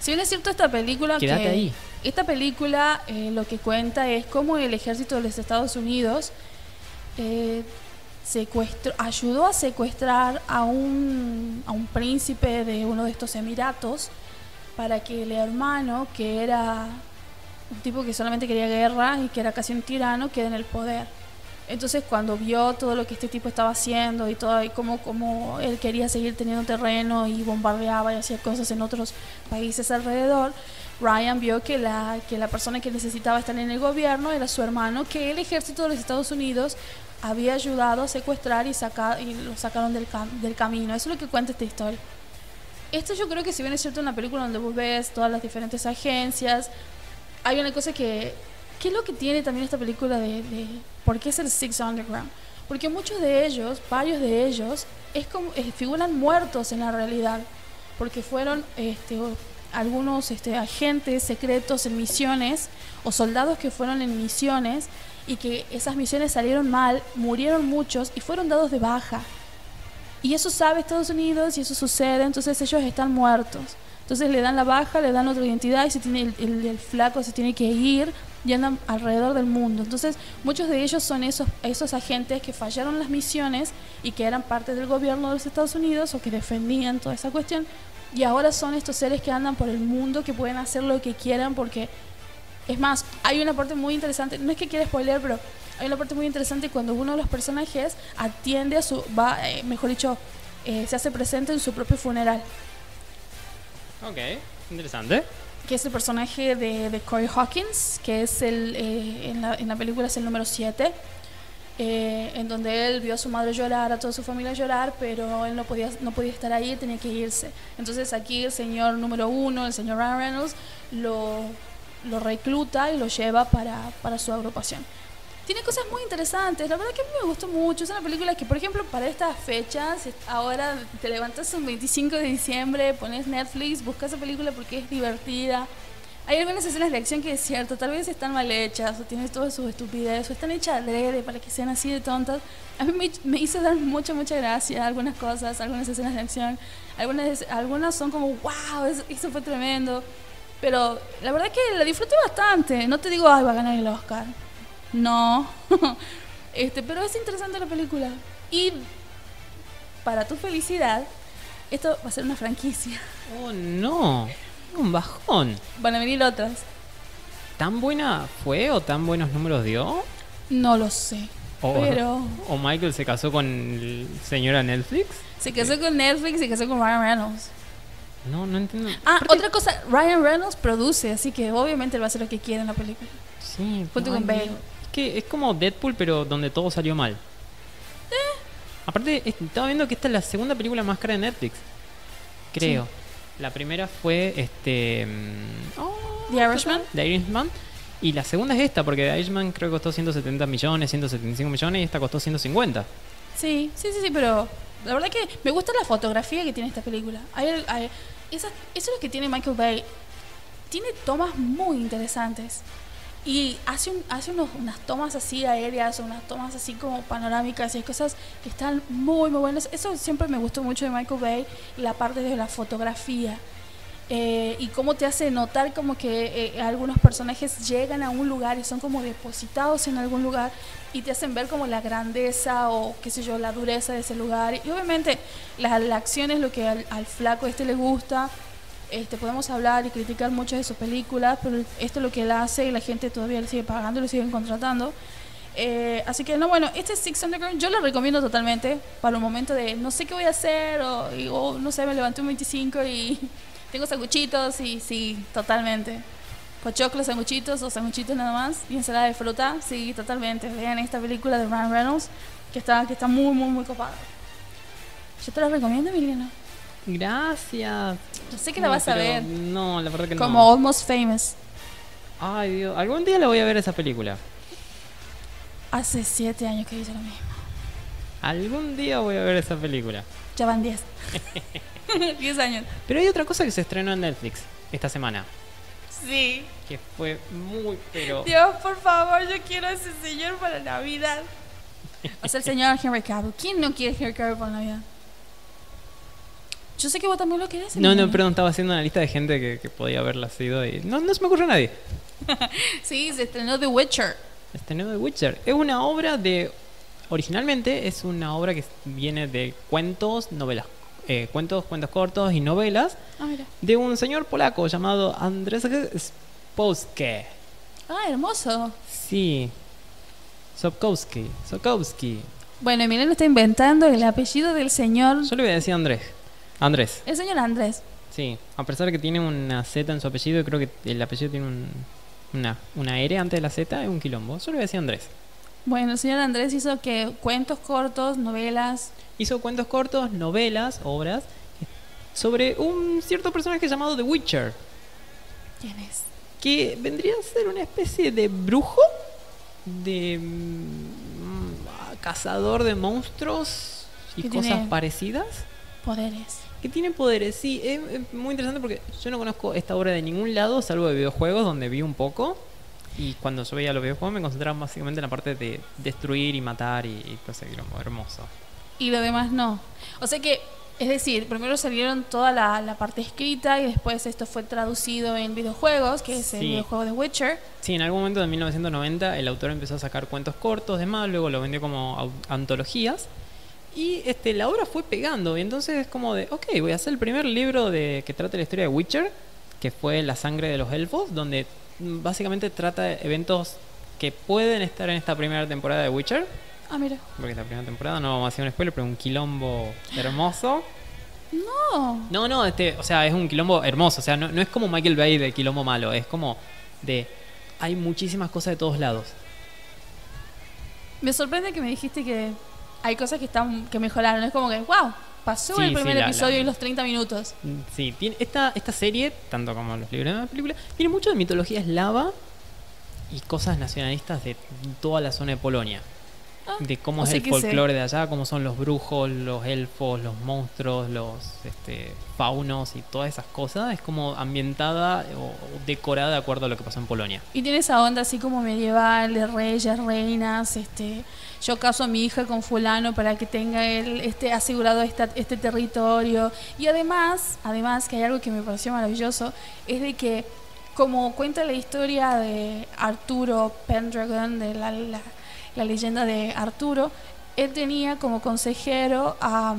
Si bien es cierto esta película Quédate que ahí. Esta película eh, lo que cuenta es cómo el ejército de los Estados Unidos eh, secuestró- ayudó a secuestrar a un, a un príncipe de uno de estos emiratos para que el hermano, que era un tipo que solamente quería guerra y que era casi un tirano, quede en el poder. Entonces cuando vio todo lo que este tipo estaba haciendo y todo y cómo, cómo él quería seguir teniendo terreno y bombardeaba y hacía cosas en otros países alrededor, Ryan vio que la, que la persona que necesitaba estar en el gobierno era su hermano, que el ejército de los Estados Unidos había ayudado a secuestrar y, sacar, y lo sacaron del, del camino. Eso es lo que cuenta esta historia. Esto yo creo que si bien es cierto una película donde vos ves todas las diferentes agencias, hay una cosa que... ¿Qué es lo que tiene también esta película de, de por qué es el Six Underground? Porque muchos de ellos, varios de ellos, es como, eh, figuran muertos en la realidad, porque fueron este, algunos este, agentes secretos en misiones o soldados que fueron en misiones y que esas misiones salieron mal, murieron muchos y fueron dados de baja. Y eso sabe Estados Unidos y eso sucede, entonces ellos están muertos. Entonces le dan la baja, le dan otra identidad y se tiene, el, el- flaco se tiene que ir y andan alrededor del mundo. Entonces muchos de ellos son esos, esos agentes que fallaron las misiones y que eran parte del gobierno de los Estados Unidos o que defendían toda esa cuestión. Y ahora son estos seres que andan por el mundo, que pueden hacer lo que quieran porque... Es más, hay una parte muy interesante, no es que quiera spoiler, pero hay una parte muy interesante cuando uno de los personajes atiende a su, va, eh, mejor dicho, eh, se hace presente en su propio funeral. Ok, interesante. que es el personaje de, de Corey Hawkins, que es el, eh, en, la, en la película es el número 7, eh, en donde él vio a su madre llorar, a toda su familia llorar, pero él no podía, no podía estar ahí, tenía que irse. Entonces aquí el señor número 1, el señor Ryan Reynolds, lo, lo recluta y lo lleva para, para su agrupación. Tiene cosas muy interesantes, la verdad que a mí me gustó mucho. Es una película que, por ejemplo, para estas fechas, ahora te levantas un 25 de diciembre, pones Netflix, buscas esa película porque es divertida. Hay algunas escenas de acción que es cierto, tal vez están mal hechas, o tienen todas sus estupideces, o están hechas adrede para que sean así de tontas. A mí me, me hizo dar mucha, mucha gracia algunas cosas, algunas escenas de acción. Algunas, algunas son como, wow, eso, eso fue tremendo. Pero la verdad que la disfruté bastante. No te digo, ay, va a ganar el Oscar. No. este, pero es interesante la película. Y para tu felicidad, esto va a ser una franquicia. Oh, no. Un bajón. Van a venir otras. ¿Tan buena fue o tan buenos números dio? No lo sé. O, Pero o Michael se casó con el señora Netflix. se casó con Netflix y se casó con Ryan Reynolds. No, no entiendo. Ah, Aparte- otra cosa, Ryan Reynolds produce, así que obviamente él va a hacer lo que quiera en la película. Sí, Junto con ay, Bale. Es que es como Deadpool, pero donde todo salió mal. Eh. Aparte, es- estaba viendo que esta es la segunda película más cara de Netflix. Creo. La primera fue este. mm, oh, The Irishman. The Irishman. Y la segunda es esta, porque The Irishman creo que costó 170 millones, 175 millones y esta costó 150. Sí, sí, sí, sí, pero la verdad que me gusta la fotografía que tiene esta película. Hay, hay- esa- eso es lo que tiene Michael Bay. Tiene tomas muy interesantes. Y hace, un- hace unos- unas tomas así aéreas, unas tomas así como panorámicas y cosas que están muy, muy buenas. Eso siempre me gustó mucho de Michael Bay, la parte de la fotografía. Eh, y cómo te hace notar como que eh, algunos personajes llegan a un lugar y son como depositados en algún lugar y te hacen ver como la grandeza o qué sé yo, la dureza de ese lugar. Y obviamente la, la acción es lo que al, al flaco este le gusta. Este, podemos hablar y criticar muchas de sus películas, pero esto es lo que él hace y la gente todavía le sigue pagando, le siguen contratando. Eh, así que no, bueno, este Six Underground yo lo recomiendo totalmente para un momento de no sé qué voy a hacer o, y- no sé, me levanté un 25 y tengo sanguchitos y sí, totalmente. Pochoclos, sanguchitos o sanguchitos nada más y ensalada de fruta, sí, totalmente. Vean esta película de Ryan Reynolds que está, que está muy, muy, muy copada. Yo te la recomiendo, Emiliano. Gracias. Yo sé que la No, vas a ver. No, la verdad que Como no. Almost Famous. Ay, Dios. Algún día la voy a ver esa película. Hace siete años que hice lo mismo. Algún día voy a ver esa película. Ya van diez. Diez años. Pero hay otra cosa que se estrenó en Netflix esta semana. Sí. Que fue muy, pero. Dios, por favor, yo quiero a ese señor para Navidad. O sea, el señor Henry Cavill. ¿Quién no quiere Henry Cavill para Navidad? Yo sé que vos también lo querés. No, no, perdón, estaba haciendo una lista de gente que, que podía haberla sido y. No, no se me ocurre a nadie. Sí, se estrenó The Witcher. Estrenó The Witcher. Es una obra de. Originalmente es una obra que viene de cuentos, novelas. eh, cuentos, cuentos cortos y novelas Ah, mira. de un señor polaco llamado Andrzej Spolskie. Ah, hermoso. Sí. Sopkowski. Sokowski. Bueno, Emiliano está inventando el apellido del señor. Yo le voy a decir Andrés. Andrés. El señor Andrés. Sí. A pesar de que tiene una Z en su apellido, creo que el apellido tiene un, una, una R antes de la Z, es un quilombo. Yo le voy a decir Andrés. Bueno, el señor Andrés hizo que cuentos cortos, novelas. Hizo cuentos cortos, novelas, obras, sobre un cierto personaje llamado The Witcher, ¿Quién es? que vendría a ser una especie de brujo, de mm, cazador de monstruos y cosas parecidas, Poderes. Que tiene poderes, sí. Es, es muy interesante porque yo no conozco esta obra de ningún lado, salvo de videojuegos, donde vi un poco. Y cuando yo veía los videojuegos me concentraba básicamente en la parte de destruir y matar y, y todo ese hermoso. Y lo demás no. O sea que, es decir, primero salieron toda la, la parte escrita y después esto fue traducido en videojuegos, que es el Sí. videojuego de Witcher. Sí, en algún momento de 1990 el autor empezó a sacar cuentos cortos, demás, luego lo vendió como antologías. Y este, la obra fue pegando, y entonces es como de, ok, voy a hacer el primer libro de que trata la historia de Witcher, que fue La sangre de los elfos, donde mm, básicamente trata eventos que pueden estar en esta primera temporada de Witcher, Ah, mira. porque esta primera temporada no vamos a hacer un spoiler, pero un quilombo hermoso. No. No, no, este, o sea, es un quilombo hermoso. O sea, no, no es como Michael Bay de quilombo malo. Es como de. Hay muchísimas cosas de todos lados. Me sorprende que me dijiste que hay cosas que están que mejoraron. Es como que, wow, pasó Sí, el sí, primer la- episodio la- y los 30 minutos. Mm, Sí, tiene, esta, esta serie, tanto como los libros de la película, tiene mucho de mitología eslava y cosas nacionalistas de toda la zona de Polonia. Ah, De cómo es el sé. folclore de allá, cómo son los brujos, los elfos, los monstruos, los este, faunos y todas esas cosas. Es como ambientada o decorada de acuerdo a lo que pasó en Polonia. Y tiene esa onda así como medieval, de reyes, reinas, este, yo caso a mi hija con fulano para que tenga él este asegurado este territorio. Y además, además que hay algo que me pareció maravilloso, es de que como cuenta la historia de Arturo Pendragon, de la, la- leyenda de Arturo, él tenía como consejero a,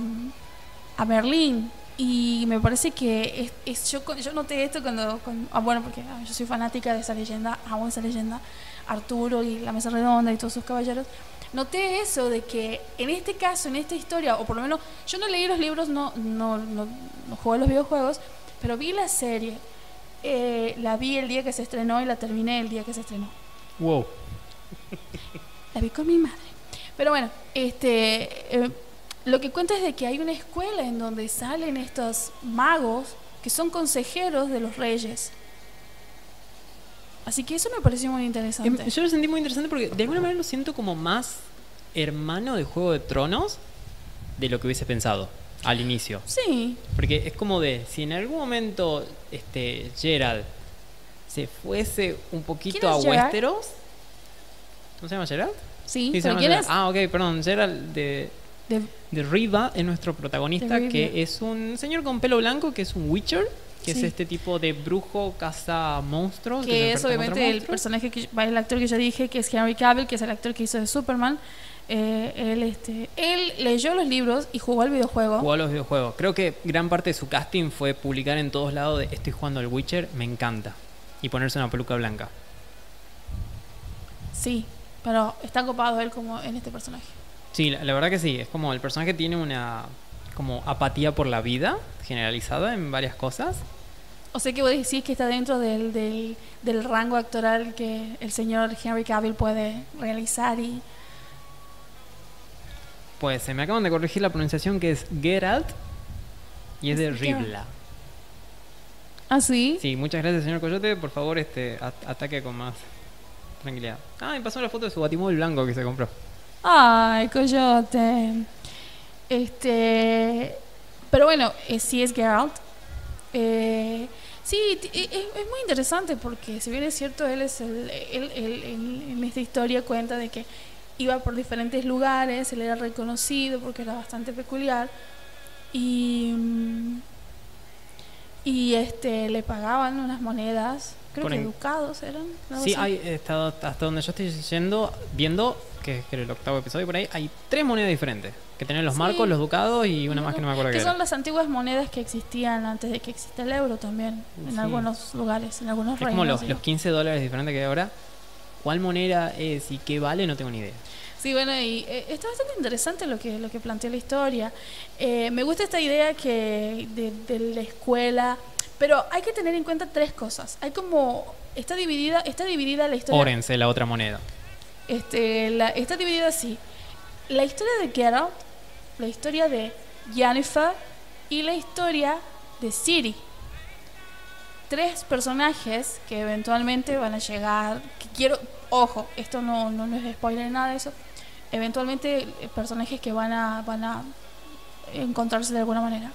a Merlín. Y me parece que es, es- yo, yo noté esto cuando, cuando- ah, bueno, porque ah, yo soy fanática de esa leyenda, amo esa leyenda, Arturo y la Mesa Redonda y todos sus caballeros. Noté eso de que en este caso, en esta historia, o por lo menos yo no leí los libros, no, no, no, no jugué los videojuegos, pero vi la serie. Eh, la vi el día que se estrenó y la terminé el día que se estrenó. Wow. La vi con mi madre. Pero bueno, este, eh, lo que cuenta es de que hay una escuela en donde salen estos magos que son consejeros de los reyes. Así que eso me pareció muy interesante. Em, Yo lo sentí muy interesante porque de alguna manera lo siento como más hermano de Juego de Tronos de lo que hubiese pensado al inicio. Sí, Porque es como de, si en algún momento este Gerald se fuese un poquito ¿Quién a? Westeros. ¿No se llama Gerald? sí, Sí, se. Ah, ok, perdón. Gerald de, De- de Riva es nuestro protagonista, que es un señor con pelo blanco, que es un Witcher, que Sí. es este tipo de brujo caza monstruos. se que es obviamente el personaje que va, el actor que yo dije que es Henry Cavill que es el actor que hizo de Superman Eh, él este él leyó los libros y jugó al videojuego Jugó a los videojuegos. Creo que gran parte de su casting fue publicar en todos lados de estoy jugando al Witcher, me encanta. Y ponerse una peluca blanca. sí pero está copado él como en este personaje Sí, la, la verdad que sí. Es como el personaje tiene una como apatía por la vida generalizada en varias cosas. O sea que vos decís que está dentro del, del, del rango actoral que el señor Henry Cavill puede realizar y Pues se me acaban de corregir la pronunciación que es Geralt y es de. Rivla. ¿Ah, sí? Sí, muchas gracias, señor Coyote. Por favor, este at- ataque con más tranquilidad. Ah, me pasó la foto de su batimóvil blanco que se compró. Ay, coyote. Este. Pero bueno, eh, sí es Geralt. Eh, sí, t- e- es, muy interesante porque, si bien es cierto, él es el. En esta historia cuenta de que iba por diferentes lugares, él era reconocido porque era bastante peculiar. Y. mm, Y este, le pagaban unas monedas, creo Por que en- ducados eran. Sí, así. hay he estado hasta donde yo estoy yendo, viendo, que es el octavo episodio por ahí, hay tres monedas diferentes. Que tienen los Sí. marcos, los ducados y una más que no me acuerdo qué Que era. son las antiguas monedas que existían antes de que exista el euro también, en Sí. algunos lugares, en algunos Es como reinos. los, digo. los 15 dólares diferentes que hay ahora. ¿Cuál moneda es y qué vale? No tengo ni idea. Sí, bueno, y eh, está bastante interesante lo que, lo que plantea la historia. Eh, me gusta esta idea que de, de la escuela, pero hay que tener en cuenta tres cosas. Hay como, está dividida, está dividida la historia. Orense, la otra moneda. Este, la, está dividida así. La historia de Geralt, la historia de Yennefer y la historia de Ciri. Tres personajes que eventualmente van a llegar, que quiero, ojo, esto no, no, no es spoiler nada de eso, eventualmente eh, personajes que van a, van a encontrarse de alguna manera.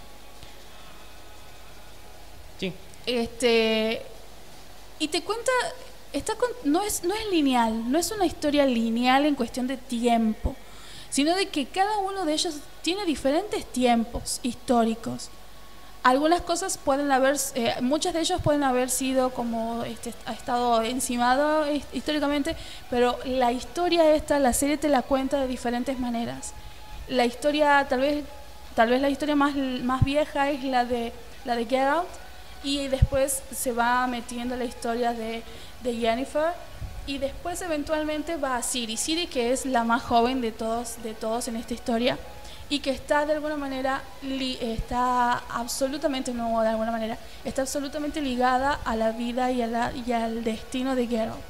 Sí. Este. Y te cuenta. Está con- no, es, no es lineal, no es una historia lineal en cuestión de tiempo, sino de que cada uno de ellos tiene diferentes tiempos históricos. Algunas cosas pueden haber, eh, muchas de ellos pueden haber sido como este, ha estado encimado históricamente, pero la historia esta, la serie te la cuenta de diferentes maneras. La historia, tal vez, tal vez la historia más, más vieja es la de la de Get Out, y después se va metiendo la historia de, de Jennifer y después eventualmente va a Siri, Siri que es la más joven de todos, de todos en esta historia y que está de alguna manera, li- está absolutamente, no de alguna manera, está absolutamente ligada a la vida y, a la- y al destino de Geralt.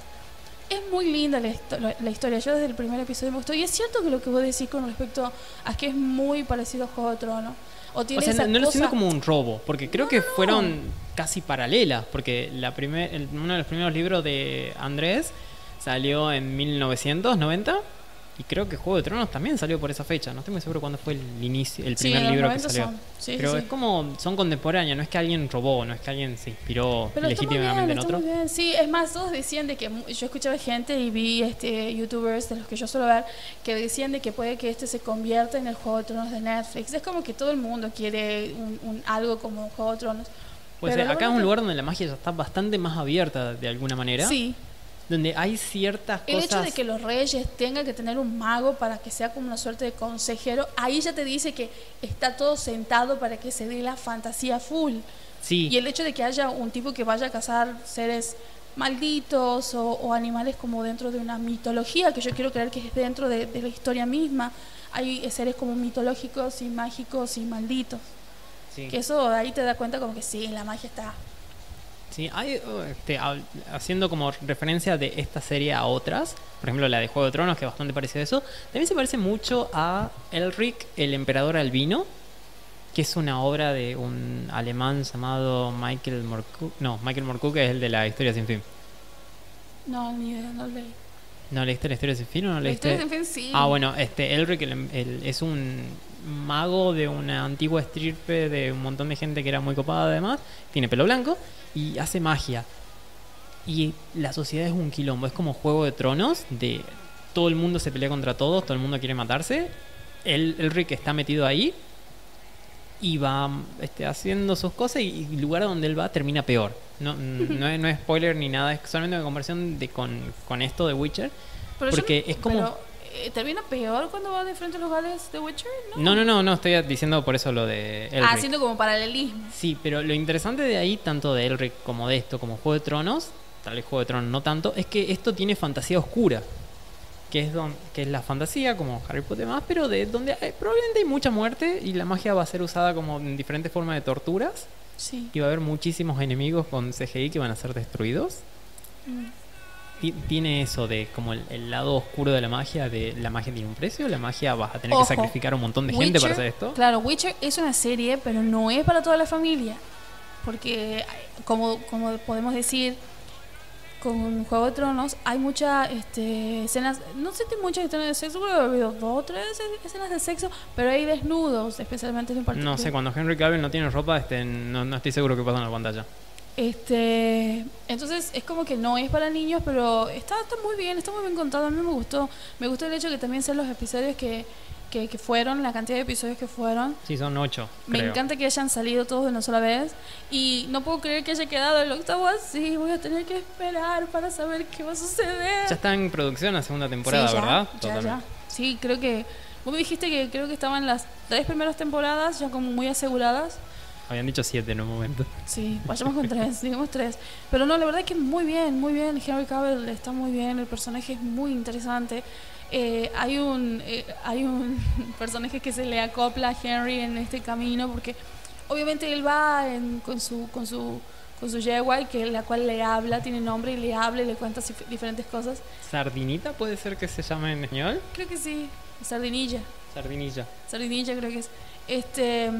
Es muy linda la, la historia, yo desde el primer episodio me gustó y es cierto que lo que vos decís con respecto a que es muy parecido a Juego de Tronos. O sea, no, no lo siento como un robo, porque creo No, que fueron casi paralelas, porque la primer, el- uno de los primeros libros de Andrés salió en 1990 y creo que Juego de Tronos también salió por esa fecha. No estoy muy seguro cuándo fue el inicio, el Sí, primer los libro que 90 salió. Sí, Pero sí, es sí. como son contemporáneos, no es que alguien robó, no es que alguien se inspiró Pero legítimamente bien, en otro. bien. Sí, es más, todos decían de que yo escuchaba gente y vi este youtubers de los que yo suelo ver que decían de que puede que este se convierta en el Juego de Tronos de Netflix. Es como que todo el mundo quiere un, un- algo como Juego de Tronos. Pues acá es un lugar donde la magia ya está bastante más abierta de alguna manera, Sí, donde hay ciertas el cosas hecho de que los reyes tengan que tener un mago para que sea como una suerte de consejero, ahí ya te dice que está todo sentado para que se dé la fantasía full. sí, Y el hecho de que haya un tipo que vaya a cazar seres malditos o, o animales como dentro de una mitología, que yo quiero creer que es dentro de, de la historia misma, hay seres como mitológicos y mágicos y malditos. sí. Que eso ahí te da cuenta como que sí, la magia está. Sí, hay, uh, este, haciendo como referencia de esta serie a otras, por ejemplo la de Juego de Tronos, que es bastante parecida a eso, también se parece mucho a Elric, el emperador albino, que es una obra de un alemán llamado Michael Moorcock. No, Michael Moorcock es el de la historia sin fin. No, ni idea, no leí. ¿No leíste la historia sin fin o no La leíste? historia sin fin sí. Ah, bueno, este Elric el- el- es un mago de una antigua estirpe de un montón de gente que era muy copada además, tiene pelo blanco y hace magia. Y la sociedad es un quilombo, es como Juego de Tronos, de todo el mundo se pelea contra todos, todo el mundo quiere matarse. El, Elric está metido ahí y va este, haciendo sus cosas y el lugar donde él va termina peor. No, no, es, no es spoiler ni nada, es solamente una conversión de, con, con esto de Witcher. Pero porque no- es como- pero, ¿Termina peor cuando va de frente a los gales de Witcher? No. No, no, no, no, estoy diciendo por eso lo de Elric. Ah, haciendo como paralelismo. Sí, pero lo interesante de ahí, tanto de Elric como de esto, como Juego de Tronos, tal vez Juego de Tronos no tanto, es que esto tiene fantasía oscura. Que es, don, que es la fantasía, como Harry Potter más, pero de donde hay- probablemente hay mucha muerte y la magia va a ser usada como en diferentes formas de torturas. Sí. Y va a haber muchísimos enemigos con CGI que van a ser destruidos. Mm. Ti- Tiene eso de como el, el lado oscuro de la magia, de la magia tiene un precio, la magia vas a tener Ojo, que sacrificar a un montón de gente para hacer esto. Claro, Witcher es una serie, pero no es para toda la familia. Porque, como, como podemos decir, con Juego de Tronos hay muchas este, escenas, no sé si muchas escenas de sexo, creo que ha habido dos o tres escenas de sexo, pero hay desnudos, especialmente un. No sé, cuando Henry Cavill no tiene ropa, este, no, no estoy seguro qué pasa en la pantalla. Este, entonces es como que no es para niños, pero está, está muy bien, está muy bien contado. A mí me gustó, me gustó el hecho que también sean los episodios que, que, que fueron, la cantidad de episodios que fueron. Sí, son ocho. Me creo. encanta que hayan salido todos de una sola vez y no puedo creer que haya quedado el octavo así. Voy a tener que esperar para saber qué va a suceder. Ya está en producción la segunda temporada, Sí, ya, ¿verdad? Ya, ya. Sí, creo que vos me dijiste que creo que estaban las tres primeras temporadas ya como muy aseguradas. Habían dicho siete en un momento. Sí, vayamos con tres, digamos tres. Pero no, la verdad es que muy bien, muy bien. Henry Cavill está muy bien, el personaje es muy interesante. Eh, hay un eh, hay un personaje que se le acopla a Henry en este camino porque obviamente él va en- con su con su con su yegua que la cual le habla, tiene nombre y le habla y le cuenta diferentes cosas. ¿Sardinita puede ser que se llame en español? Creo que sí, Sardinilla. Sardinilla. Sardinilla creo que es. Este,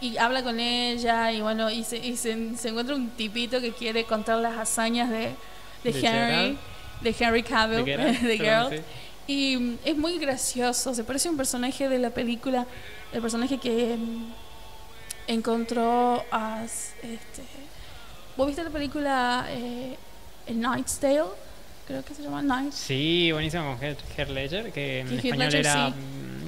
y habla con ella y bueno, y se, y se, se encuentra un tipito que quiere contar las hazañas de, de, De Henry, Geralt. de Henry Cavill, ¿De Geralt? Y mm, es muy gracioso, se parece a un personaje de la película, el personaje que mm, encontró a, este, ¿Vos viste la película eh, El Knight's Tale? Creo que se llama Knights. Sí, buenísimo con Heath Ledger, que en Heath español Ledger, era sí.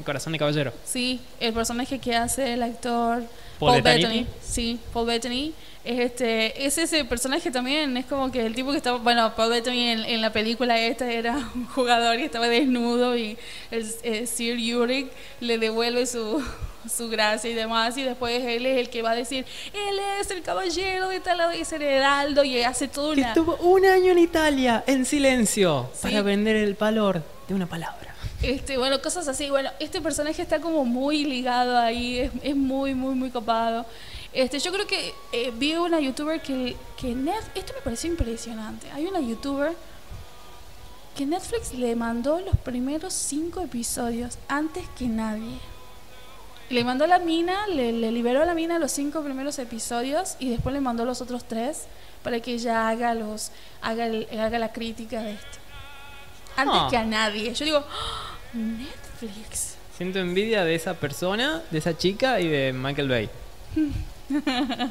Corazón de Caballero. Sí, el personaje que hace el actor Paul Paul, Bettany. Bettany. Sí, Paul Bettany. Es, este, es ese personaje también, es como que el tipo que estaba, bueno, Paul Bettany en, en la película esta era un jugador y estaba desnudo y el, eh, Sir Yurik le devuelve su, su gracia y demás y después él es el que va a decir, él es el caballero de tal es el heraldo y hace Que una... estuvo un año en Italia, en silencio, Sí. para vender el valor de una palabra. Este, bueno, cosas así. Bueno, este personaje está como muy ligado ahí, es, es muy, muy, muy copado. Este, yo creo que eh, vi una youtuber que, que Net- esto me pareció impresionante. Hay una youtuber que Netflix le mandó los primeros cinco episodios antes que nadie. Le mandó a la mina, le, le liberó a la mina los cinco primeros episodios y después le mandó los otros tres para que ella haga los haga, el- haga la crítica de esto. Antes Ah. que a nadie. Yo digo, "Ah, Netflix. Siento envidia de esa persona, de esa chica y de Michael Bay.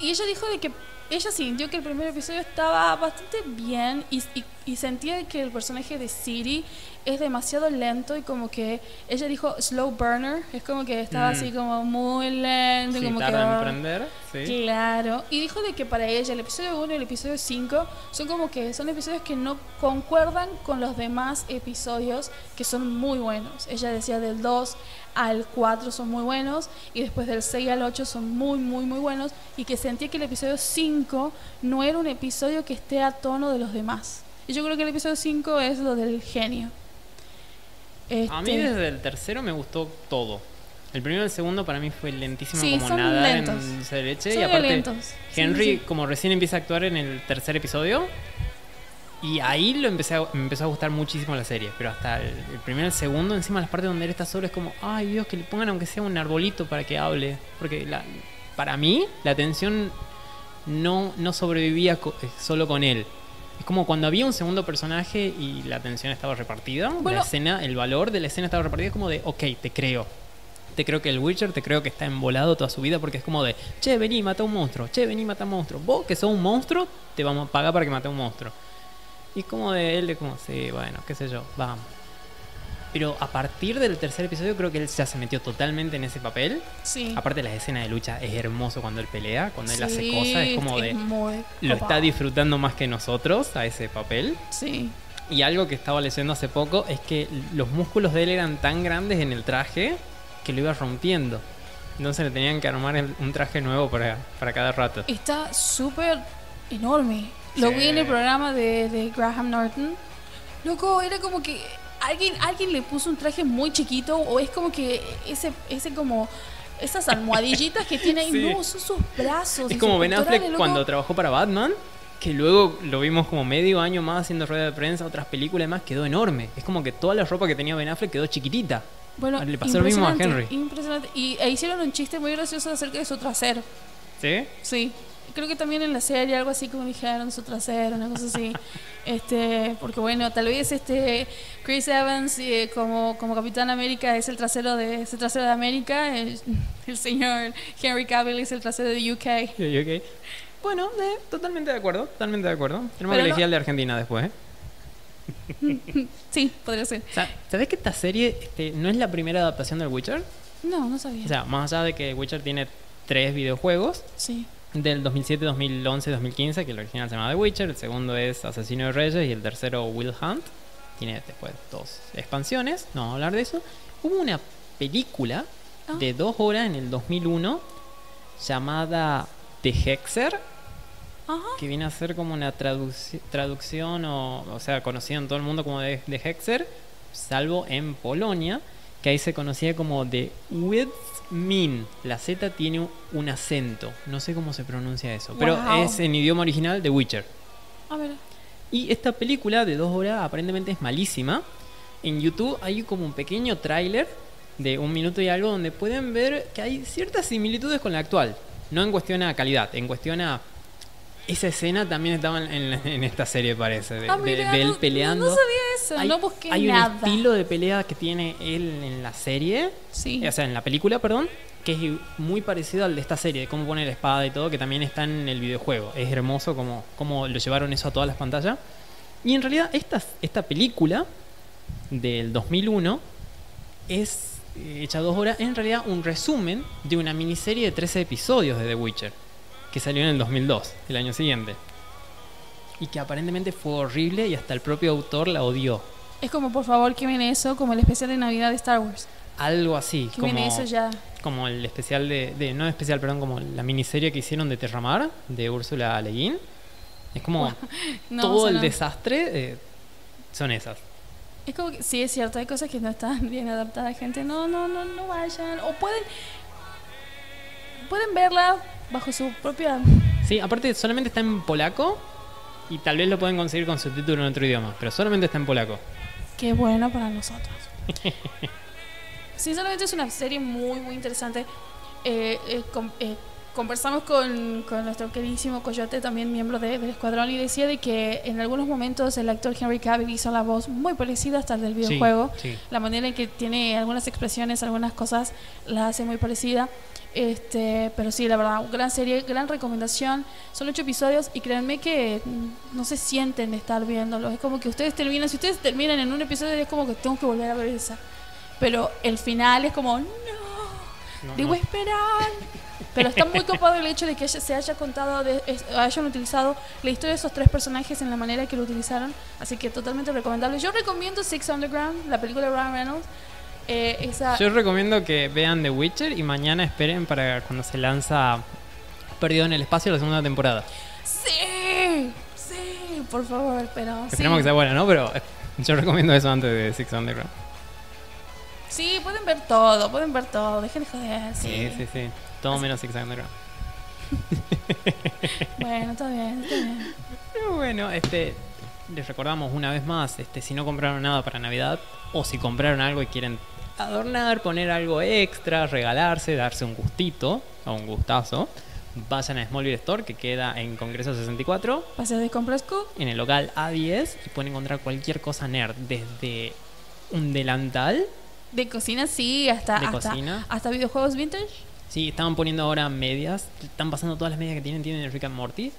Y ella dijo de que ella sintió que el primer episodio estaba bastante bien y, y- y sentía que el personaje de Siri es demasiado lento y como que ella dijo slow burner, es como que estaba Mm. así como muy lento, Sí, como que tarda en prender. Sí. Claro, y dijo de que para ella el episodio 1 y el episodio 5 son como que son episodios que no concuerdan con los demás episodios que son muy buenos. Ella decía del 2 al 4 son muy buenos y después del 6 al 8 son muy, muy, muy buenos y que sentía que el episodio 5 no era un episodio que esté a tono de los demás. Y yo creo que el episodio 5 es lo del genio. A mí Este, desde el tercero me gustó todo. El primero y el segundo para mí fue lentísimo Sí, como son nada lentos. en dulce de leche. son y aparte, lentos. Henry, sí. como recién empieza a actuar en el tercer episodio, y ahí lo empecé a- me empezó a gustar muchísimo la serie. Pero hasta el, el primero y el segundo, encima las partes donde él está solo, es como, ay Dios, que le pongan aunque sea un arbolito para que hable. Porque la, para mí, la atención no, no sobrevivía co- eh, solo con él. Es como cuando había un segundo personaje y la atención estaba repartida. Bueno. la escena, el valor de la escena estaba repartido. Es como de, ok, te creo. Te creo que el Witcher, te creo que está embolado toda su vida porque es como de, che, vení, mata a un monstruo, che, vení, mata a un monstruo. Vos que sos un monstruo, te vamos a pagar para que mate a un monstruo. Y es como de él, de como, sí, bueno, qué sé yo, vamos. Pero a partir del tercer episodio creo que él ya se metió totalmente en ese papel. Sí. Aparte la escena de lucha es hermoso cuando él pelea, cuando él hace cosas, es como de... Lo está disfrutando más que nosotros a ese papel. Sí. Y algo que estaba leyendo hace poco es que los músculos de él eran tan grandes en el traje que lo iba rompiendo. Entonces le tenían que armar un traje nuevo para, para cada rato. Está súper enorme. Lo Sí. vi en el programa de, de Graham Norton. Loco, era como que alguien, alguien le puso un traje muy chiquito o es como que ese, ese como esas almohadillitas que tiene ahí, Sí. no, son sus brazos. Es como Ben Affleck loco. cuando trabajó para Batman, que luego lo vimos como medio año más haciendo rueda de prensa, otras películas y más, quedó enorme. Es como que toda la ropa que tenía Ben Affleck quedó chiquitita. Bueno, le pasó lo mismo a Henry. Impresionante. Y e hicieron un chiste muy gracioso acerca de su trasero. ¿Sí? Sí. Creo que también en la serie algo así como dijeron su trasero, una cosa así. este, porque bueno, tal vez este Chris Evans eh, como, como Capitán América es el trasero de es el trasero de América, el, el señor Henry Cavill es el trasero de UK. Y- y ok. Bueno, eh, totalmente de acuerdo, totalmente de acuerdo. Tenemos que no- elegir al de Argentina después, ¿eh? Sí, podría ser. O sea, ¿Sabés que esta serie este, no es la primera adaptación del Witcher? No, no sabía. O sea, más allá de que Witcher tiene tres videojuegos, sí. Del 2007, 2011, 2015, que el original se llama The Witcher, el segundo es Asesino de Reyes y el tercero Will Hunt. Tiene después dos expansiones, no vamos a hablar de eso. Hubo una película Ah. de dos horas en el 2001 llamada The Hexer, que viene a ser como una traduci- traducción, o, o sea, conocida en todo el mundo como The, The Hexer, salvo en Polonia, que ahí se conocía como The Min. La Z tiene un, acento, no sé cómo se pronuncia eso, pero Wow. es en idioma original The Witcher. A ver. Y esta película de dos horas aparentemente es malísima. En YouTube hay como un pequeño tráiler de un minuto y algo donde pueden ver que hay ciertas similitudes con la actual. No en cuestión a calidad, en cuestión a... Esa escena también estaba en, en- esta serie, parece, de, Ah, de- mira, de él no- peleando. No, sabía eso, hay, no busqué hay un nada. estilo de pelea que tiene él en la serie, Sí. o sea, en la película, perdón, que es muy parecido al de esta serie, de cómo pone la espada y todo, que también está en el videojuego. Es hermoso como, como lo llevaron eso a todas las pantallas. Y en realidad esta, esta película del 2001 es eh, hecha dos horas, es en realidad un resumen de una miniserie de 13 episodios de The Witcher, que salió en el 2002, el año siguiente. Y que aparentemente fue horrible y hasta el propio autor la odió. Es como, por favor, que viene eso como el especial de Navidad de Star Wars. Algo así, Que viene eso ya. como el especial de, de- No especial, perdón, como la miniserie que hicieron de Terramar, de Úrsula Le Guin. Es como No, todo o sea, el no. desastre eh, son esas. Es como que sí, es cierto, hay cosas que no están bien adaptadas, gente. No, no, no, no vayan. O pueden. Pueden verla bajo su propia. Sí, aparte solamente está en polaco y tal vez lo pueden conseguir con subtítulo en otro idioma, pero solamente está en polaco. Qué bueno para nosotros. Sinceramente es una serie muy, muy interesante. Eh, eh, com- eh, conversamos con, con nuestro queridísimo Coyote, también miembro de- del escuadrón, y decía de que en algunos momentos el actor Henry Cavill hizo la voz muy parecida hasta el del videojuego. Sí, sí. La manera en que tiene algunas expresiones, algunas cosas, la hace muy parecida. Este, pero sí, la verdad, gran serie, gran recomendación. Son ocho episodios y créanme que mm, no se sienten de estar viéndolo. Es como que ustedes terminan, si ustedes terminan en un episodio es como que tengo que volver a ver esa. Pero el final es como, no, No, debo no. esperar. Pero está muy copado el hecho de que se haya contado, de, es- hayan utilizado la historia de esos tres personajes en la manera que lo utilizaron. Así que totalmente recomendable. Yo recomiendo Six Underground, la película de Ryan Reynolds. Eh, esa, Yo recomiendo que vean The Witcher y mañana esperen para cuando se lanza Perdido en el Espacio la segunda temporada. Sí, sí, por favor, pero sí. Esperemos que sea buena, ¿no? Pero eh, yo recomiendo eso antes de Six Underground. Sí, pueden ver todo, pueden ver todo, dejen de joder. Sí, Sí, sí, sí. Todo Así- menos Six Underground. Bueno, está bien, está bien. Pero bueno, este les recordamos una vez más, este si no compraron nada para Navidad o si compraron algo y quieren adornar, poner algo extra, regalarse, darse un gustito o un gustazo, vayan a Smallville Store que queda en Congreso 64 Paseo de compras Q. en el local A10 y pueden encontrar cualquier cosa nerd, desde un delantal. De cocina, sí, hasta, De hasta, cocina. hasta videojuegos vintage. Sí, estaban poniendo ahora medias, están pasando todas las medias que tienen, tienen Rick and Morty,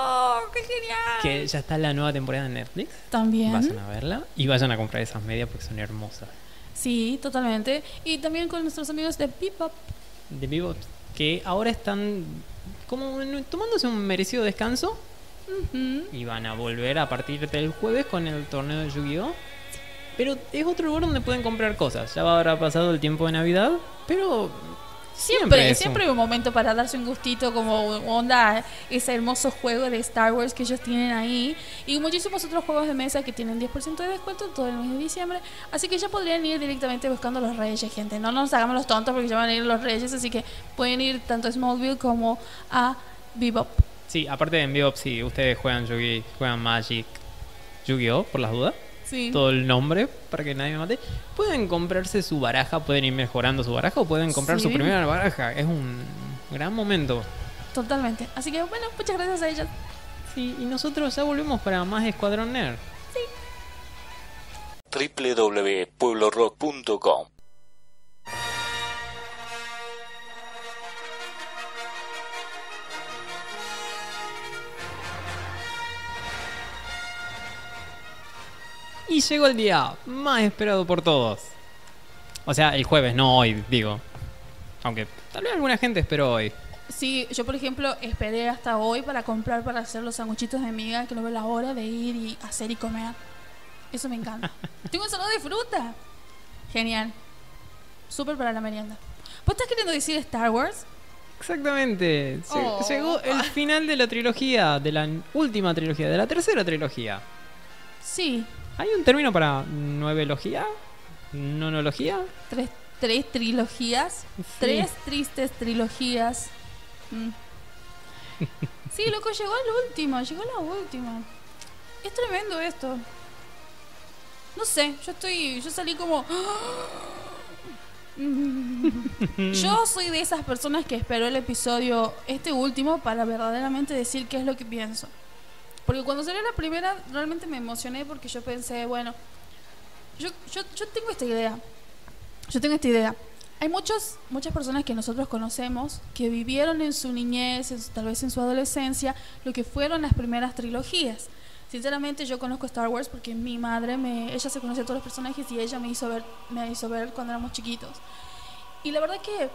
¡Oh, qué genial! que ya está la nueva temporada en Netflix. También. Vayan a verla y vayan a comprar esas medias porque son hermosas. Sí, totalmente. Y también con nuestros amigos de Bebop. De Bebop, que ahora están como tomándose un merecido descanso y van a volver a partir del jueves con el torneo de Yu-Gi-Oh! Pero es otro lugar donde pueden comprar cosas. Ya habrá pasado el tiempo de Navidad, pero Siempre, siempre, un- hay un momento para darse un gustito como onda ese hermoso juego de Star Wars que ellos tienen ahí. Y muchísimos otros juegos de mesa que tienen 10% de descuento todo el mes de diciembre. Así que ya podrían ir directamente buscando los reyes gente. No nos hagamos los tontos porque ya van a ir los reyes así que pueden ir tanto a Smallville como a Bebop. Sí, aparte de en Bebop, si ustedes juegan Yu-Gi, juegan Magic, Yu-Gi-Oh! por las dudas, sí todo el nombre para que nadie me mate, pueden comprarse su baraja, pueden ir mejorando su baraja o pueden comprar su Sí. primera baraja. Es un gran momento. totalmente así que bueno muchas gracias a ellos Sí, y nosotros ya volvemos para más Escuadrón Nerd. www.pueblorock.com Y llegó el día más esperado por todos. O sea, el jueves, no hoy, digo. Aunque tal vez alguna gente esperó hoy. Sí, yo por ejemplo esperé hasta hoy para comprar para hacer los sanguchitos de miga, que no veo la hora de ir y hacer y comer. Eso me encanta. Tengo ensalada de fruta. Genial. Súper para la merienda. ¿Vos estás queriendo decir Star Wars? Exactamente. Oh. Llegó el final de la trilogía, de la última trilogía, de la tercera trilogía. Sí. ¿Hay un término para nuevelogía? ¿Nonología? Tres, tres trilogías. Sí. Tres tristes trilogías. Mm. Sí, loco, llegó la última, llegó la última. Es tremendo esto. No sé, yo estoy, yo salí como... Yo soy de esas personas que esperó el episodio, este último, para verdaderamente decir qué es lo que pienso. Porque cuando salió la primera, realmente me emocioné porque yo pensé, bueno, yo, yo, yo tengo esta idea. Yo tengo esta idea. Hay muchos, muchas personas que nosotros conocemos que vivieron en su niñez, en su- tal vez en su adolescencia, lo que fueron las primeras trilogías. Sinceramente yo conozco Star Wars porque mi madre, me, ella se conoce a todos los personajes y ella me hizo ver, me hizo ver cuando éramos chiquitos. Y la verdad que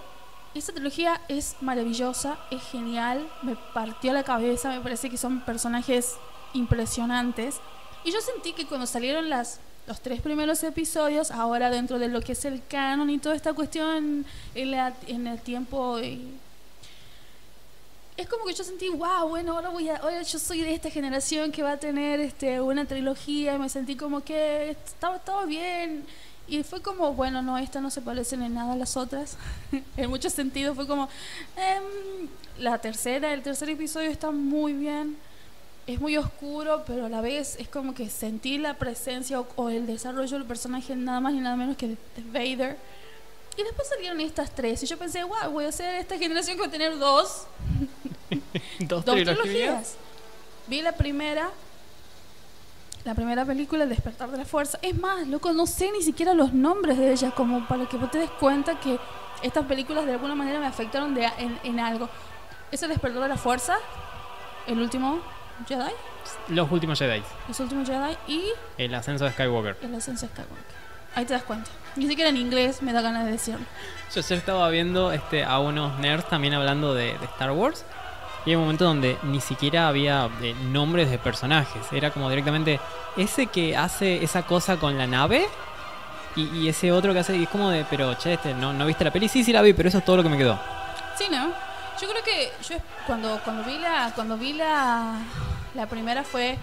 esta trilogía es maravillosa, es genial, me partió la cabeza, me parece que son personajes impresionantes. Y yo sentí que cuando salieron las, los tres primeros episodios, ahora dentro de lo que es el canon y toda esta cuestión en, el tiempo... eh, es como que yo sentí, wow, bueno, ahora voy a, ahora yo soy de esta generación que va a tener este, una trilogía, y me sentí como que estaba todo bien. Y fue como, bueno, no, estas no se parecen en nada a las otras. en muchos sentidos fue como, em, la tercera, el tercer episodio está muy bien. Es muy oscuro, pero a la vez es como que sentí la presencia o, o el desarrollo del personaje nada más y nada menos que de, de Vader. Y después salieron estas tres. Y yo pensé, wow, voy a ser esta generación que va a tener dos Dos, dos trilogías. trilogías. Vi la primera, la primera película, El despertar de la fuerza. Es más, loco, no sé ni siquiera los nombres de ellas, como para que vos te des cuenta que estas películas de alguna manera me afectaron de, en, en algo. Es El despertar de la fuerza, El último Jedi, Los últimos Jedi. Los últimos Jedi y El ascenso de Skywalker. El ascenso de Skywalker. Ahí te das cuenta. Ni siquiera en inglés me da ganas de decirlo. Yo ayer estaba viendo este, a unos nerds también hablando de, de Star Wars. Y hay un momento donde ni siquiera había eh, nombres de personajes. Era como directamente ese que hace esa cosa con la nave. Y, y ese otro que hace. Y es como de, pero che, este, ¿no, ¿no viste la peli? Sí, sí la vi, pero eso es todo lo que me quedó. Sí, ¿no? Yo creo que yo cuando, cuando vi la cuando vi la, la primera fue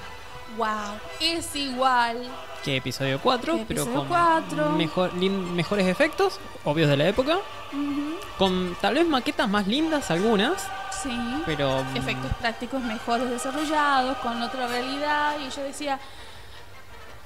wow, es igual. Que episodio 4, Que pero episodio con mejor, mejores efectos, obvios de la época. Con tal vez maquetas más lindas algunas, Sí. pero. mm, Efectos prácticos mejores desarrollados, con otra realidad. Y yo decía,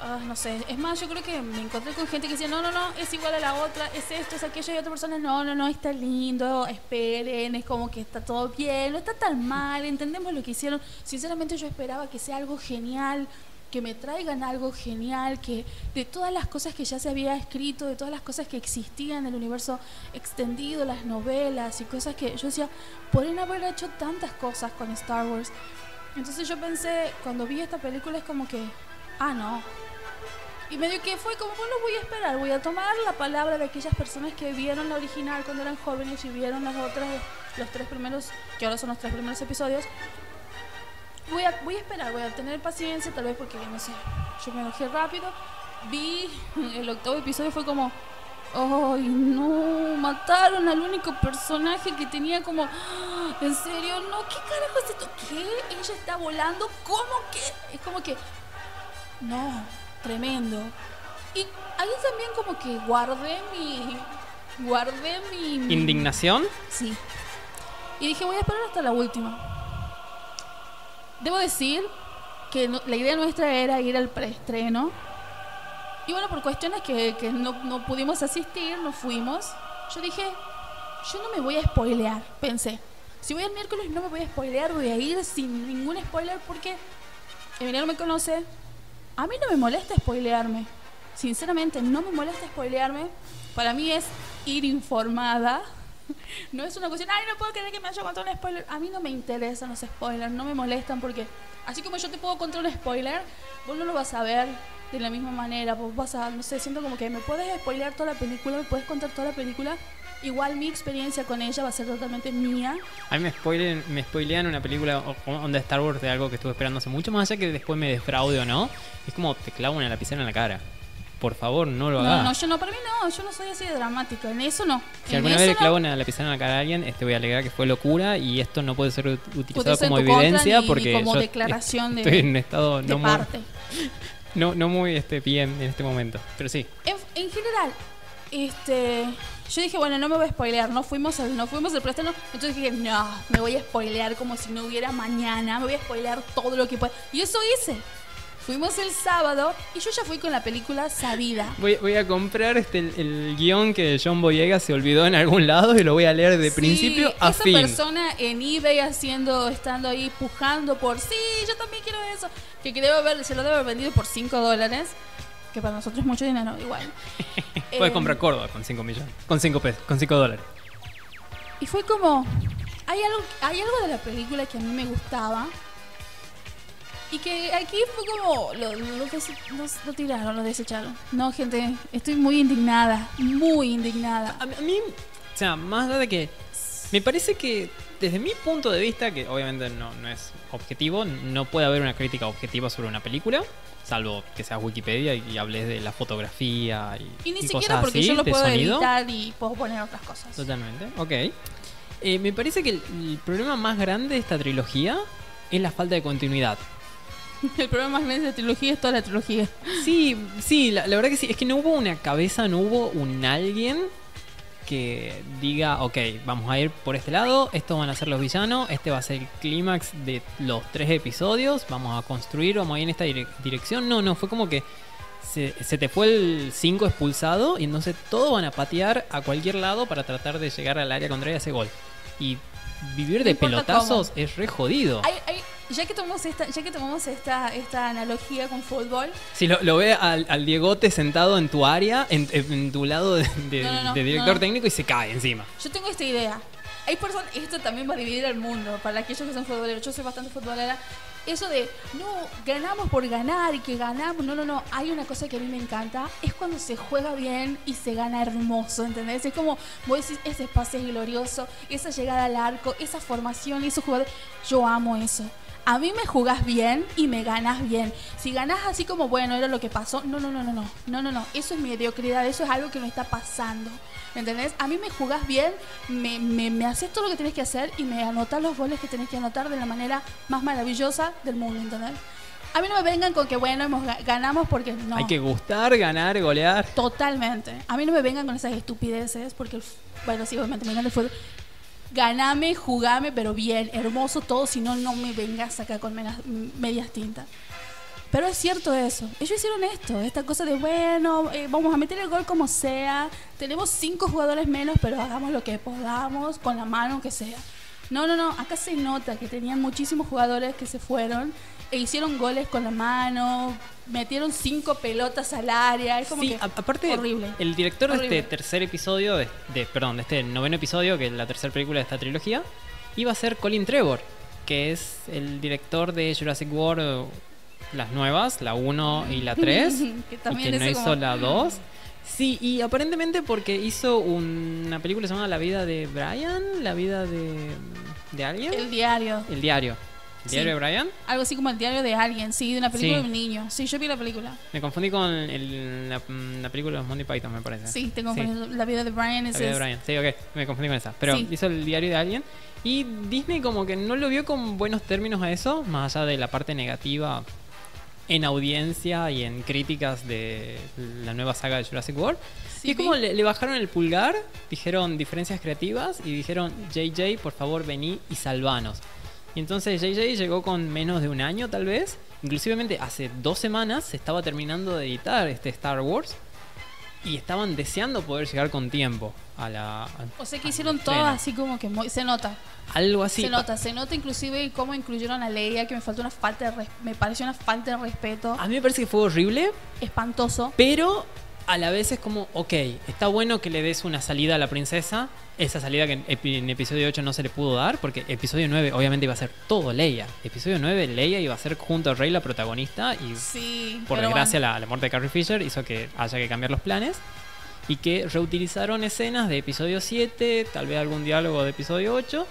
ah, no sé, es más, yo creo que me encontré con gente que decía, no, no, no, es igual a la otra, es esto, es aquello, y otra persona, no, no, no, está lindo, esperen, es como que está todo bien, no está tan mal, entendemos lo que hicieron. Sinceramente yo esperaba que sea algo genial, que me traigan algo genial, que de todas las cosas que ya se había escrito, de todas las cosas que existían en el universo extendido, las novelas y cosas que yo decía, pueden haber hecho tantas cosas con Star Wars. Entonces yo pensé, cuando vi esta película es como que, ah, no. Y medio que fue como, bueno, voy a esperar, voy a tomar la palabra de aquellas personas que vieron la original cuando eran jóvenes y vieron las otras, los tres primeros, que ahora son los tres primeros episodios. Voy a, voy a esperar, voy a tener paciencia, tal vez porque, no sé, yo me enojé rápido. Vi el octavo episodio, fue como, ¡ay, no! Mataron al único personaje que tenía como, "Ah, ¿en serio? No, ¿qué carajo es esto? ¿Qué? Ella está volando, ¿cómo que? Es como que, no, tremendo. Y ahí también como que guardé mi, guardé mi... Indignación. Sí. Y dije, voy a esperar hasta la última. Debo decir que la idea nuestra era ir al preestreno. Y bueno, por cuestiones que, que no, no pudimos asistir, no fuimos. Yo dije, yo no me voy a spoilear, pensé. Si voy el miércoles no me voy a spoilear, voy a ir sin ningún spoiler porque Emiliano me conoce. A mí no me molesta spoilearme. Sinceramente, no me molesta spoilearme. Para mí es ir informada. No es una cuestión, ay, no puedo creer que me haya contado un spoiler. A mí no me interesan los spoilers, no me molestan porque así como yo te puedo contar un spoiler, vos no lo vas a ver de la misma manera. Vos vas a, no sé, siento como que me puedes spoilear toda la película, me puedes contar toda la película. Igual mi experiencia con ella va a ser totalmente mía. A mí me, spoilen, me spoilean una película onda Star Wars de algo que estuve esperando hace mucho, más allá que después me defraude o no. Es como te clavo una lapicera en la cara. Por favor, no lo No, hagas. no, yo no, para mí no, yo no soy así de dramática. En eso no. si En alguna vez le no. clavo una lapicera en la cara a alguien, este voy a alegar que fue locura y esto no puede ser ut- utilizado Puede ser como evidencia ni- ni porque como yo declaración de- estoy en estado de no muy, no, no muy este, bien en este momento. Pero sí, En, en general, este, yo dije, bueno, no me voy a spoilear, no fuimos al, no fuimos al preestreno, entonces dije, no, me voy a spoilear como si no hubiera mañana, me voy a spoilear todo lo que pueda. Y eso hice. Fuimos el sábado y yo ya fui con la película sabida. voy, voy a comprar este, el, el guion que John Boyega se olvidó en algún lado y lo voy a leer de Sí, principio a esa fin. persona en eBay haciendo, estando ahí pujando por, sí, yo también quiero eso, que debe haber, se lo debe haber vendido por 5 dólares. que para nosotros es mucho dinero, igual. Puedes Eh, comprar Córdoba con 5 millones. Con 5 pesos, con 5 dólares. Y fue como. Hay algo, hay algo de la película que a mí me gustaba. Y que aquí fue como. Lo, lo, lo- lo tiraron, lo desecharon. No, gente, estoy muy indignada. Muy indignada. A mí, a mí, o sea, más allá de que. Me parece que, desde mi punto de vista, que obviamente no, no es objetivo, no puede haber una crítica objetiva sobre una película, salvo que sea Wikipedia y hables de la fotografía y. Y ni y siquiera cosas porque así, yo lo puedo sonido. editar y puedo poner otras cosas. Totalmente, ok. Eh, me parece que el, el problema más grande de esta trilogía es la falta de continuidad. El problema más grande de la trilogía es toda la trilogía. Sí, sí, la, la verdad que sí. Es que no hubo una cabeza, no hubo un alguien que diga, ok, vamos a ir por este lado, estos van a ser los villanos, este va a ser el clímax de los tres episodios, vamos a construir, vamos a ir en esta dire- dirección. No, no, fue como que se, se te fue el 5 expulsado y entonces todos van a patear a cualquier lado para tratar de llegar al área contraria a ese gol. Y vivir de pelotazos es re jodido. Hay- hay- ya que tomamos esta, ya que tomamos esta, esta analogía con fútbol, Si lo, lo ve al, al Diegote sentado en tu área, en, en tu lado de, de- No, no, no, de director técnico y se cae encima. Yo tengo esta idea. Hay personas, esto también va a dividir al mundo, para aquellos que son futboleros, yo soy bastante futbolera, eso de, no, ganamos por ganar y que ganamos, no, no, no, hay una cosa que a mí me encanta, es cuando se juega bien y se gana hermoso, ¿entendés? Es como, vos decís, ese pase es glorioso, esa llegada al arco, esa formación, esos jugadores, yo amo eso. A mí me jugás bien y me ganás bien. Si ganás así como, bueno, era lo que pasó, no, no, no, no, no, no, no, no, eso es mediocridad, eso es algo que no está pasando. ¿Me entendés? A mí me jugás bien, me, me, me haces todo lo que tenés que hacer y me anotás los goles que tenés que anotar de la manera más maravillosa del mundo, ¿entendés? A mí no me vengan con que, bueno, hemos, ga- ganamos porque no. Hay que gustar, ganar, golear. Totalmente. A mí no me vengan con esas estupideces porque, bueno, sí, obviamente me encanta el fútbol. Ganame, jugame, pero bien, hermoso todo, si no, no me vengas acá con menas- medias tintas. Pero es cierto eso. Ellos hicieron esto, esta cosa de, bueno, eh, vamos a meter el gol como sea. Tenemos cinco jugadores menos, pero hagamos lo que podamos, con la mano que sea. No, no, no. Acá se nota que tenían muchísimos jugadores que se fueron e hicieron goles con la mano, metieron cinco pelotas al área. Es como Sí, que aparte, horrible. el director de este tercer episodio, de, de- perdón, de este noveno episodio, que es la tercera película de esta trilogía, iba a ser Colin Trevor, que es el director de Jurassic World, eh, las nuevas, la 1 y la 3, que y también que no hizo como- la 2. Sí, y aparentemente porque hizo una película llamada La vida de Brian, la vida de, de alguien. El diario. El diario. ¿El Sí. diario de Brian? Algo así como el diario de alguien, sí, de una película Sí. de un niño. Sí, yo vi la película. Me confundí con el- la, la película de los Monty Python, me parece. Sí, tengo Sí. La vida de Brian es La vida de es- Brian. Sí, ok, me confundí con esa. Pero hizo el diario de alguien. Y Disney como que no lo vio con buenos términos a eso, más allá de la parte negativa en audiencia y en críticas de la nueva saga de Jurassic World. Sí, y es como le, le bajaron el pulgar, dijeron diferencias creativas y dijeron, JJ, por favor vení y salvanos. Y entonces JJ llegó con menos de un año tal vez. Inclusivemente hace dos semanas se estaba terminando de editar este Star Wars. Y estaban deseando poder llegar con tiempo a la... O sea que hicieron todo así como que muy- se nota. Algo así. Se nota, se nota inclusive cómo incluyeron a Leia, que me faltó una falta de me pareció una falta de respeto A mí me parece que fue horrible, espantoso. pero a la vez es como, ok, está bueno que le des una salida a la princesa, esa salida que en, epi- en episodio 8 no se le pudo dar, porque episodio 9 obviamente iba a ser todo Leia. Episodio 9 Leia iba a ser junto a Rey la protagonista y Sí, por desgracia bueno. la, la muerte de Carrie Fisher hizo que haya que cambiar los planes y que reutilizaron escenas de episodio 7, tal vez algún diálogo de episodio 8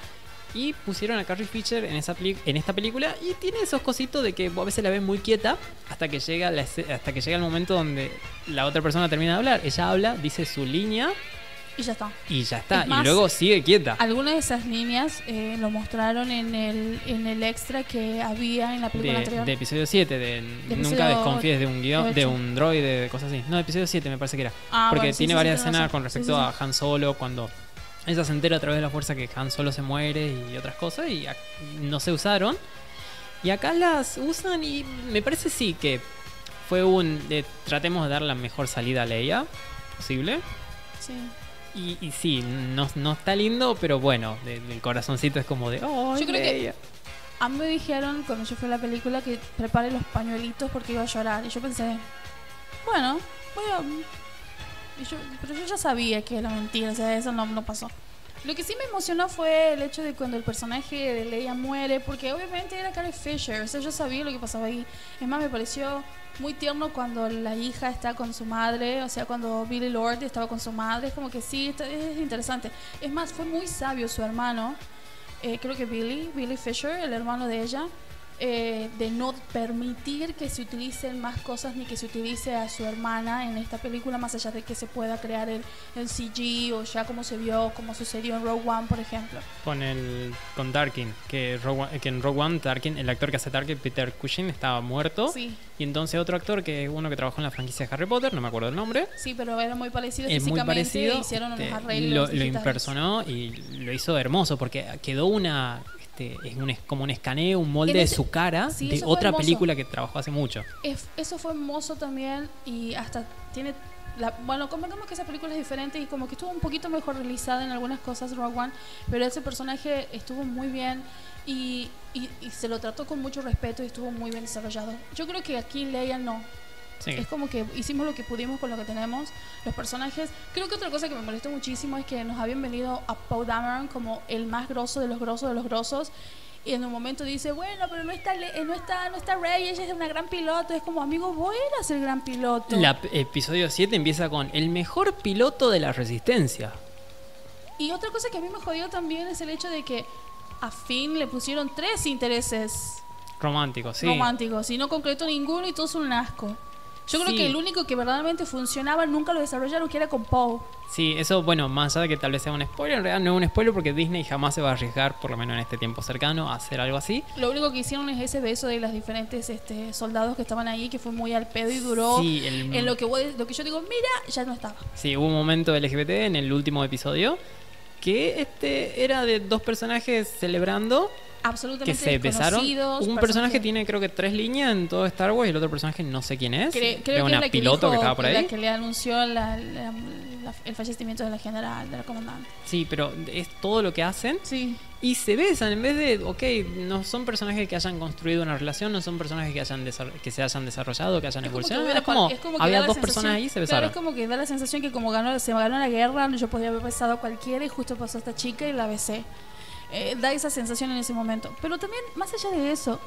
y pusieron a Carrie Fisher en, esa en esta película y tiene esos cositos de que a veces la ven muy quieta hasta que llega la hasta que llega el momento donde la otra persona termina de hablar. Ella habla, dice su línea Y ya está. y ya está. Es más, y luego sigue quieta. Algunas de esas líneas eh, lo mostraron en el, en el extra que había en la película De, anterior. de episodio 7, de, nunca desconfíes de un guion, de un droide, de cosas así. No, de episodio 7 me parece que era. Ah, Porque bueno, sí, tiene sí, varias escenas con respecto a. Han Solo cuando ella se entera a través de la fuerza que Han Solo se muere y otras cosas y no se usaron. Y acá las usan y me parece sí que fue un de tratemos de dar la mejor salida a Leia posible. Sí. Y, y sí, no, no está lindo, pero bueno, de- el corazoncito es como de, oh, Yo creo que-. A mí me dijeron cuando yo fui a la película que prepare los pañuelitos porque iba a llorar. Y yo pensé, Bueno, voy a... pero yo ya sabía que era mentira, o sea, eso no, no pasó. Lo que sí me emocionó fue el hecho de cuando el personaje de Leia muere, porque obviamente era Carrie Fisher, o sea, yo sabía lo que pasaba ahí. Es más, me pareció muy tierno cuando la hija está con su madre, o sea, cuando Billy Lord estaba con su madre, es como que sí, está- es interesante. Es más, fue muy sabio su hermano, eh, creo que Billy, Billy Fisher, el hermano de ella, eh, de no permitir que se utilicen más cosas ni que se utilice a su hermana en esta película, más allá de que se pueda crear el, el CG o ya como se vio, como sucedió en Rogue One, por ejemplo. Con el con Tarkin, que, Rogue que en Rogue One Tarkin, el actor que hace Tarkin, Peter Cushing, estaba muerto. Sí, Y entonces otro actor, que es uno que trabajó en la franquicia de Harry Potter, no me acuerdo el nombre, sí, pero era muy parecido es muy físicamente, parecido. hicieron este, unos arreglos lo, lo impersonó y lo hizo hermoso porque quedó una. Este, es un, como un escaneo, un molde En de ese- su cara sí, de otra hermoso. película que trabajó hace mucho. Es- eso fue hermoso también y hasta tiene la, bueno convengamos que esa película es diferente y como que estuvo un poquito mejor realizada en algunas cosas Rogue One pero ese personaje estuvo muy bien y, y- y se lo trató con mucho respeto y estuvo muy bien desarrollado yo creo que aquí Leia no Sí. es como que hicimos lo que pudimos con lo que tenemos los personajes creo que otra cosa que me molestó muchísimo es que nos habían venido a Poe Dameron como el más grosso de los grosos de los grosos y en un momento dice, bueno, pero no está, eh, no está, no está Rey, ella es una gran piloto. Es como, amigo, vos eras el gran piloto. La episodio 7 empieza con el mejor piloto de la resistencia. Y otra cosa que a mí me jodió también es el hecho de que a Finn le pusieron tres intereses Romántico, sí. románticos y no concretó ninguno y todos son un asco. Yo creo Sí. que el único que verdaderamente funcionaba nunca lo desarrollaron, que era con Poe. Sí, eso, bueno, más allá de que tal vez sea un spoiler, en realidad no es un spoiler porque Disney jamás se va a arriesgar, por lo menos en este tiempo cercano, a hacer algo así. Lo único que hicieron es ese beso de las diferentes este, soldados que estaban ahí, que fue muy al pedo y duró. Sí, el- En lo que, vos- lo que yo digo, mira, ya no estaba. Sí, hubo un momento LGBT en el último episodio que este era de dos personajes celebrando Absolutamente que se besaron. Un personaje que- tiene creo que tres líneas en todo Star Wars y el otro personaje no sé quién es. Cre- creo era que una es la que piloto dijo- que estaba por la ahí. que le anunció la- la- la- el fallecimiento de la general, de la comandante. Sí, pero es todo lo que hacen Sí. y se besan en vez de, ok, no son personajes que hayan construido una relación, no son personajes que, hayan que se hayan desarrollado, que hayan que evolucionado. Era como, es como que había la dos personas ahí y se Claro, besaron. es como que da la sensación que como ganó, se ganó la guerra, yo podía haber besado a cualquiera y justo pasó esta chica y la besé. Eh, da esa sensación en ese momento. Pero también, más allá de eso,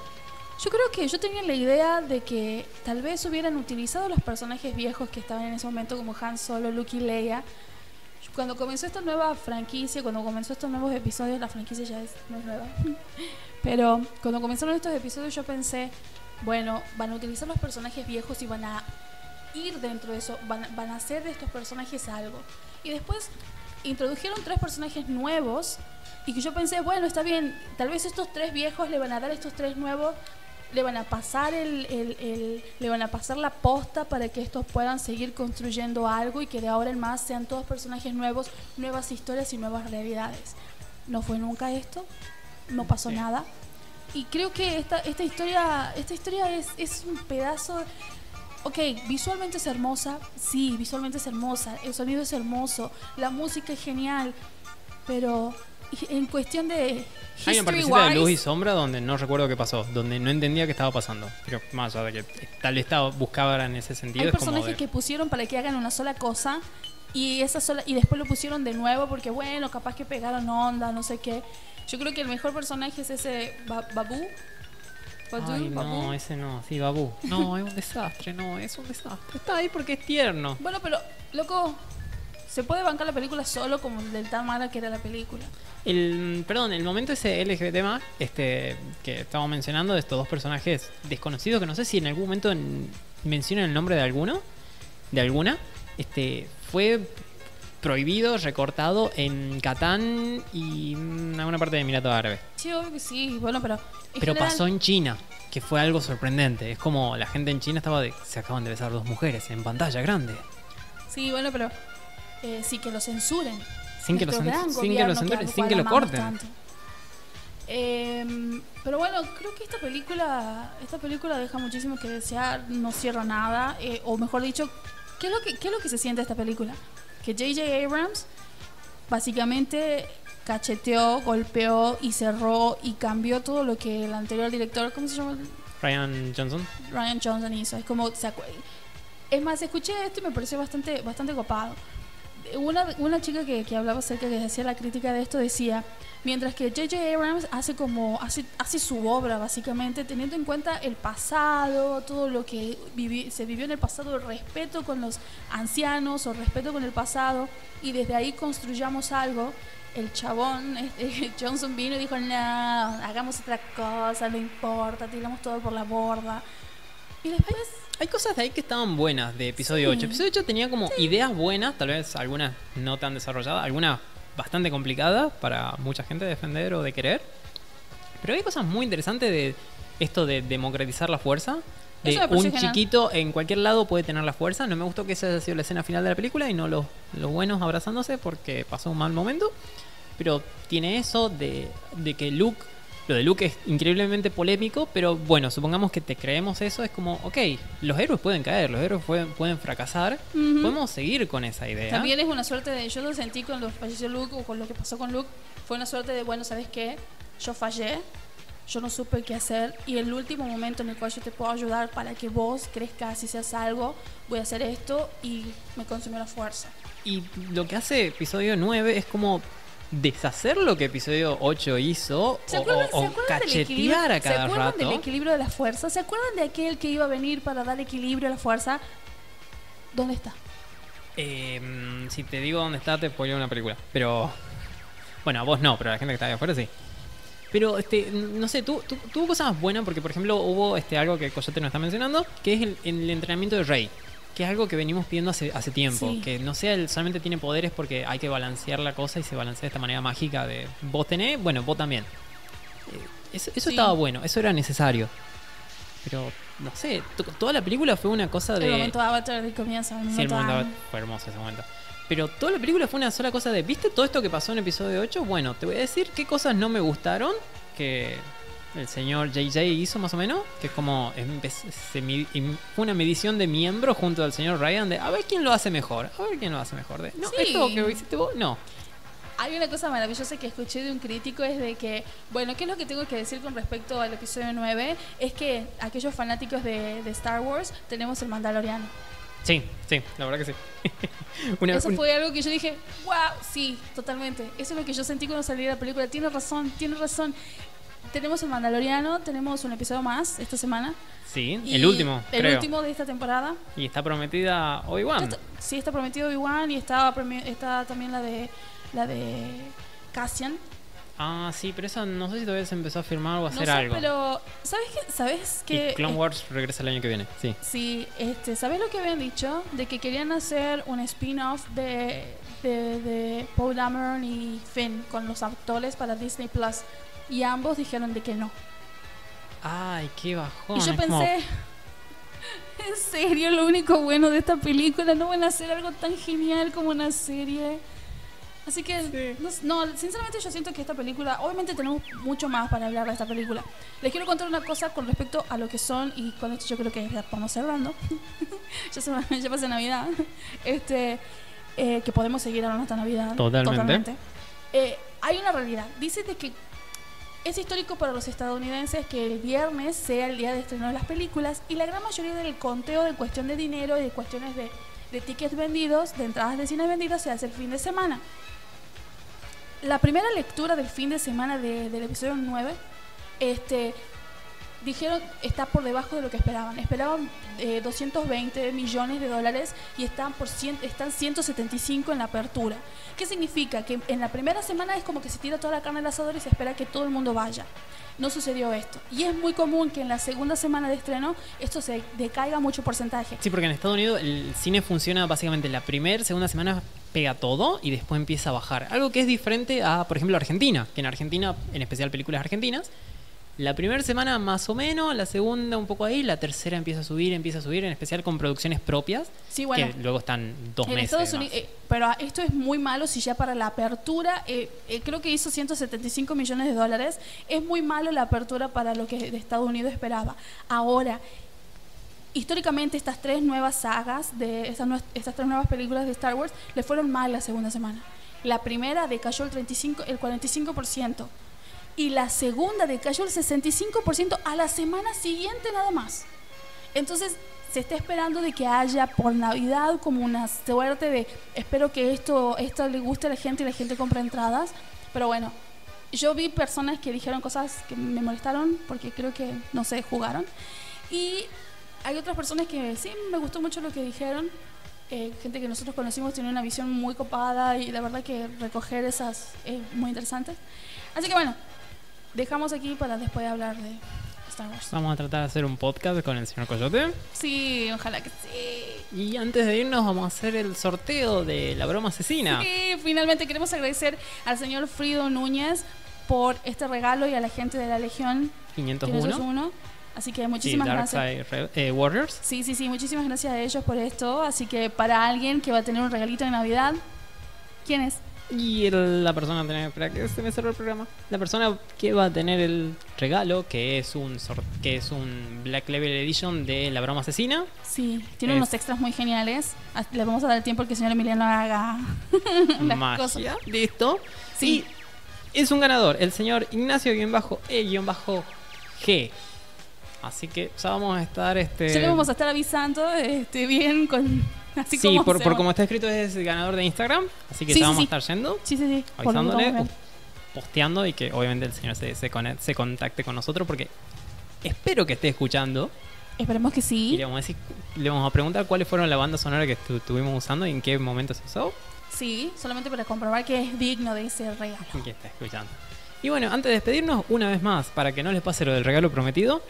yo creo que yo tenía la idea de que tal vez hubieran utilizado los personajes viejos que estaban en ese momento, como Han Solo, Luke y Leia. Cuando comenzó esta nueva franquicia, cuando comenzó estos nuevos episodios, la franquicia ya es, no es nueva. Pero cuando comenzaron estos episodios yo pensé, bueno, van a utilizar los personajes viejos y van a ir dentro de eso, van, van a hacer de estos personajes algo. Y después introdujeron tres personajes nuevos y que yo pensé, bueno, está bien, tal vez estos tres viejos le van a dar a estos tres nuevos, le van a pasar el, el- el- le van a pasar la posta para que estos puedan seguir construyendo algo y que de ahora en más sean todos personajes nuevos, nuevas historias y nuevas realidades. No fue nunca esto, no pasó Sí. nada. Y creo que esta, esta historia, esta historia es, es un pedazo. Ok, visualmente es hermosa, sí, visualmente es hermosa, el sonido es hermoso, la música es genial, pero en cuestión de Hay una partecita de luz y sombra donde no recuerdo qué pasó, donde no entendía qué estaba pasando. Pero más allá de que tal vez estaba, buscaba en ese sentido. hay es como personajes de- que pusieron para que hagan una sola cosa y esa sola y después lo pusieron de nuevo porque bueno, capaz que pegaron onda, no sé qué. Yo creo que el mejor personaje es ese Ba- Babu. Ay, Babu. no, ese no, sí, Babu. No, es un desastre, no, es un desastre. Está ahí porque es tierno. Bueno, pero loco, se puede bancar la película solo como del tan mala que era la película. El, perdón, el momento ese LGBT más, este, que estábamos mencionando de estos dos personajes desconocidos, que no sé si en algún momento en- mencionan el nombre de alguno, de alguna, este, fue prohibido, recortado en Catán y en alguna parte de Emiratos Árabes. Sí, obvio que sí, bueno, pero. Pero general- pasó en China, que fue algo sorprendente. Es como la gente en China estaba de, se acaban de besar dos mujeres en pantalla grande. Sí, bueno, pero. Eh, sí, que lo censuren. Sin que lo, Nuestro cen- gran sin que gobierno lo censuren, sin que lo corten. Em, pero bueno, creo que esta película, esta película deja muchísimo que desear, no cierra nada, eh, o mejor dicho, ¿qué es, lo que, ¿qué es lo que se siente esta película? Que J.J. Abrams básicamente cacheteó, golpeó y cerró y cambió todo lo que el anterior director, ¿cómo se llama? Ryan Johnson. Ryan Johnson hizo. Es como, Es más, escuché esto y me pareció bastante, bastante copado. Una, una chica que, que hablaba acerca, que hacía la crítica de esto, decía, mientras que J.J. Abrams hace como, hace, hace su obra básicamente, teniendo en cuenta el pasado, todo lo que se vivió en el pasado, el respeto con los ancianos o respeto con el pasado, y desde ahí construyamos algo, el chabón, este, Johnson vino y dijo, no, hagamos otra cosa, no importa, tiramos todo por la borda. Y después... Hay cosas de ahí que estaban buenas de episodio Sí. 8. Episodio 8 tenía como ideas buenas, tal vez algunas no tan desarrolladas, algunas bastante complicadas para mucha gente de defender o de querer. Pero hay cosas muy interesantes de esto de democratizar la fuerza. De un chiquito en cualquier lado puede tener la fuerza. No me gustó que esa haya sido la escena final de la película y no los, los buenos abrazándose porque pasó un mal momento. Pero tiene eso de, de que Luke, lo de Luke es increíblemente polémico, pero bueno, supongamos que te creemos eso, es como, ok, los héroes pueden caer, los héroes pueden, pueden fracasar, podemos seguir con esa idea. También es una suerte de, yo lo sentí con lo que falleció Luke o con lo que pasó con Luke, fue una suerte de, bueno, ¿sabes qué? Yo fallé, yo no supe qué hacer y el último momento en el cual yo te puedo ayudar para que vos crezcas y seas algo, voy a hacer esto y me consumió la fuerza. Y lo que hace episodio 9 es como deshacer lo que episodio 8 hizo ¿Se o, acuerdan, ¿se acuerdan cachetear a ¿Se cada acuerdan rato. del equilibrio de la fuerza? ¿Se acuerdan de aquel que iba a venir para dar equilibrio a la fuerza? ¿Dónde está? Eh, si te digo dónde está, te spoileo una película. Pero. Bueno, a vos no, pero a la gente que está ahí afuera sí. Pero, este, no sé, tu- tu- tuvo cosas buenas porque, por ejemplo, hubo este algo que Coyote nos está mencionando, que es el, el entrenamiento de Rey. Que es algo que venimos pidiendo hace, hace tiempo. Sí. Que no sea él solamente tiene poderes porque hay que balancear la cosa y se balancea de esta manera mágica de vos tenés, bueno, vos también. Eh, eso eso Sí. estaba bueno, eso era necesario. Pero, no sé, to- toda la película fue una cosa de... El momento Avatar del comienzo. El Sí, el momento Aang. fue hermoso ese momento. Pero toda la película fue una sola cosa de, ¿viste todo esto que pasó en episodio 8? Bueno, te voy a decir qué cosas no me gustaron que el señor JJ hizo más o menos, que es como una medición de miembro junto al señor Ryan de a ver quién lo hace mejor, a ver quién lo hace mejor. De, no, Sí. esto que hiciste vos, no. Hay una cosa maravillosa que escuché de un crítico es de que, bueno, ¿qué es lo que tengo que decir con respecto al episodio 9? Es que aquellos fanáticos de, de Star Wars tenemos el Mandaloriano. Sí, sí, la verdad que sí. Una- Eso un- fue algo que yo dije, wow, sí, totalmente. Eso es lo que yo sentí cuando salí de la película. Tiene razón, tiene razón. Tenemos el Mandaloriano, tenemos un episodio más esta semana. sí, Y el último, El creo. último de esta temporada. Y está prometida Obi-Wan. está- sí, está prometido Obi-Wan y está, está también la de, la de Cassian. Ah, sí, pero esa no sé si todavía se empezó a firmar o a No hacer sé, algo. pero ¿sabes qué? ¿Sabes que Y Clone Wars regresa el año que viene, sí. Sí, este, ¿sabes lo que habían dicho? De que querían hacer un spin-off de, de, de Paul Dameron y Finn con los actores para Disney Plus. Y ambos dijeron de que no. Ay, qué bajón. y yo como- pensé, en serio, lo único bueno de esta película, no van a hacer algo tan genial como una serie. Así que, no, no, sinceramente yo siento que esta película, obviamente tenemos mucho más para hablar de esta película. Les quiero contar una cosa con respecto a lo que son, y con esto yo creo que ya vamos cerrando. ya, se, ya pasa Navidad. Este, eh, que podemos seguir hablando hasta Navidad. Totalmente. Eh, hay una realidad. Dice de que es histórico para los estadounidenses que el viernes sea el día de estreno de las películas y la gran mayoría del conteo de cuestión de dinero y de cuestiones de, de tickets vendidos, de entradas de cine vendidas, se hace el fin de semana. La primera lectura del fin de semana de- del episodio 9, este, dijeron está por debajo de lo que esperaban. Esperaban eh, 220 millones de dólares y están, por cien- están 175 en la apertura. ¿Qué significa? Que en la primera semana es como que se tira toda la carne al asador y se espera que todo el mundo vaya. No sucedió esto. Y es muy común que en la segunda semana de estreno esto se decaiga mucho porcentaje. Sí, porque en Estados Unidos el cine funciona básicamente la primera, segunda semana pega todo y después empieza a bajar. Algo que es diferente a, por ejemplo, Argentina, que en Argentina, en especial películas argentinas, la primera semana más o menos, la segunda un poco ahí, la tercera empieza a subir, empieza a subir, en especial con producciones propias, Sí, bueno. que luego están dos en meses. Estados. Unidos, eh, pero esto es muy malo si ya para la apertura, eh, eh, creo que hizo 175 millones de dólares, es muy malo la apertura para lo que de Estados Unidos esperaba. Ahora, históricamente estas tres nuevas sagas, de estas, estas tres nuevas películas de Star Wars, le fueron mal la segunda semana. La primera decayó el, 35, el 45% y la segunda decayó el 65% a la semana siguiente nada más. Entonces, se está esperando de que haya por Navidad como una suerte de espero que esto, esto le guste a la gente y la gente compre entradas. Pero bueno, yo vi personas que dijeron cosas que me molestaron porque creo que no se jugaron. Y hay otras personas que sí me gustó mucho lo que dijeron. Eh, gente que nosotros conocimos tiene una visión muy copada y la verdad que recoger esas es muy interesante. Así que bueno, dejamos aquí para después hablar de Star Wars. Vamos a tratar de hacer un podcast con el señor Coyote. Sí, ojalá que sí. Y antes de irnos vamos a hacer el sorteo de la broma asesina. Sí, finalmente queremos agradecer al señor Frido Núñez por este regalo y a la gente de la Legión 501. 501. Así que Sí, muchísimas Dark gracias. Side eh, Warriors. Sí, sí, sí, muchísimas gracias a ellos por esto. Así que para alguien que va a tener un regalito de Navidad, ¿quién es? Y el- la persona tener, espera que se me cerró el programa. La persona que va a tener el regalo, que es un que es un Black Level Edition de la broma asesina. Sí, tiene Es- unos extras muy geniales. Le vamos a dar el tiempo al que el señor Emiliano haga las magia. cosas. Listo. Sí. Y es un ganador, el señor Ignacio-E-G. Así que ya vamos a estar este. Ya le vamos a estar avisando este, bien con... Así sí, como por, por como está escrito es el ganador de Instagram. Así que Sí, ya vamos sí. a estar yendo, Sí, sí, sí. avisándole, posteando y que obviamente el señor se, se, conect- se contacte con nosotros porque espero que esté escuchando. Esperemos que Y sí. le vamos a decir, le vamos a preguntar cuáles fueron la banda sonora que estu- estuvimos usando y en qué momento se usó Sí, solamente para comprobar que es digno de ese regalo. y que está escuchando. Y bueno, antes de despedirnos, una vez más, para que no les pase lo del regalo prometido,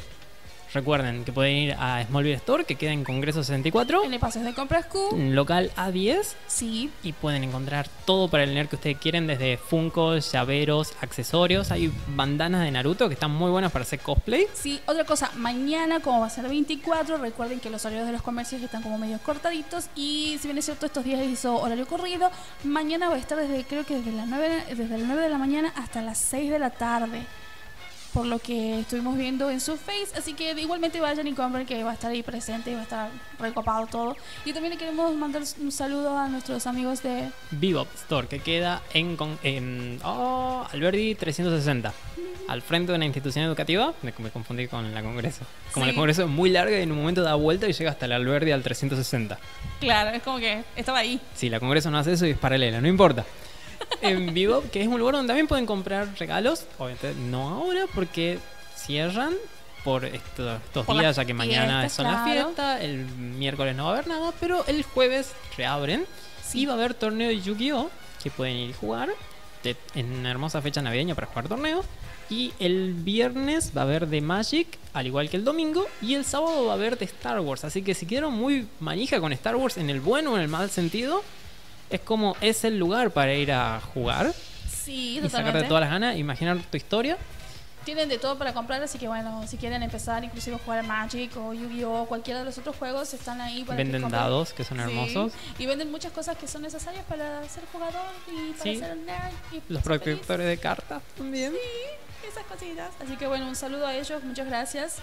recuerden que pueden ir a Smallville Store, que queda en Congreso 64, En el pases de compras Q. local A10, Sí, y pueden encontrar todo para el nerd que ustedes quieren, desde Funkos, llaveros, accesorios. Hay bandanas de Naruto que están muy buenas para hacer cosplay. Sí, otra cosa, mañana como va a ser 24, recuerden que los horarios de los comercios están como medio cortaditos y si bien es cierto estos días hizo horario corrido, mañana va a estar desde creo que desde las 9, desde las 9 de la mañana hasta las 6 de la tarde. Por lo que estuvimos viendo en su face, así que igualmente vayan y compren que va a estar ahí presente y va a estar recopado todo. Y también le queremos mandar un saludo a nuestros amigos de Bebop Store, que queda en, en oh, Alberdi 360. Al frente de una institución educativa, me, me confundí con la Congreso. Como Sí. la Congreso es muy larga y en un momento da vuelta y llega hasta el Alberdi al 360. Claro, es como que estaba ahí. Sí, la Congreso no hace eso y es paralela, no importa. En Bebop, que es un lugar donde también pueden comprar regalos, obviamente no ahora porque cierran por esto- estos Por días, ya que mañana fiestas, son las claro. fiestas, el miércoles no va a haber nada, pero el jueves reabren Sí. y va a haber torneo de Yu-Gi-Oh! que pueden ir y jugar de- en una hermosa fecha navideña para jugar torneo. Y el viernes va a haber de Magic, al igual que el domingo. Y el sábado va a haber de Star Wars. Así que si quedaron muy manija con Star Wars en el bueno o en el mal sentido, es como es el lugar para ir a jugar Sí, y sacarte todas las ganas, imaginar tu historia. Tienen de todo para comprar, así que bueno, si quieren empezar inclusive a jugar Magic o Yu-Gi-Oh! o cualquiera de los otros juegos, están ahí para que Venden compren. dados que son Sí, hermosos. Y venden muchas cosas que son necesarias para ser jugador y para Sí. ser nerd. Y Los protectores de cartas también. Sí, esas cositas. Así que bueno, un saludo a ellos, muchas gracias.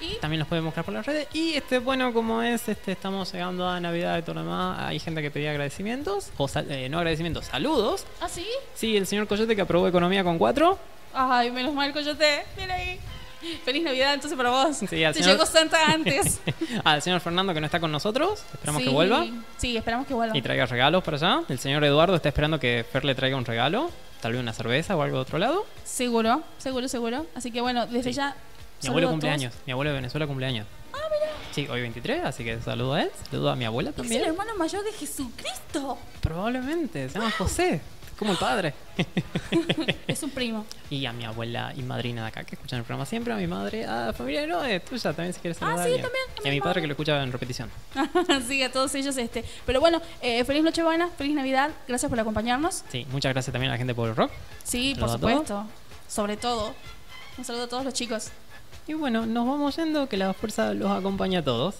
Y También los pueden buscar por las redes. Y este, bueno, como es, este, estamos llegando a Navidad y todo lo demás. Hay gente que pedía agradecimientos. O sal- eh, no agradecimientos, saludos. ¿Ah, sí? Sí, el señor Coyote que aprobó economía con 4. Ay, menos mal, Coyote. Mira ahí. Feliz Navidad entonces para vos. Sí, al Te señor- llegó Santa antes. Al señor Fernando que no está con nosotros. Esperamos Sí, que vuelva. Sí, esperamos que vuelva. Y traiga regalos para allá. El señor Eduardo está esperando que Fer le traiga un regalo. Tal vez una cerveza o algo de otro lado. Seguro, seguro, seguro. Así que bueno, desde Sí. ya. Mi abuelo a cumple todos. años. Mi abuelo de Venezuela cumple años. Ah, mira. Sí, hoy 23, así que saludo a él. Saludo a mi abuela Es el también. hermano mayor de Jesucristo. Probablemente. Se llama José. Como el padre. es un primo. Y a mi abuela y madrina de acá que escuchan el programa siempre, a mi madre, a familia no, es tuya también si quieres saludar. Ah, sí, también, a Y a mi padre que lo escucha en repetición. sí, a todos ellos este. Pero bueno, eh, feliz Nochebuena, feliz Navidad. Gracias por acompañarnos. Sí, muchas gracias también a la gente por el rock. Sí, por supuesto. Sobre todo. Un saludo a todos los chicos. Y bueno, nos vamos yendo, que la fuerza los acompaña a todos.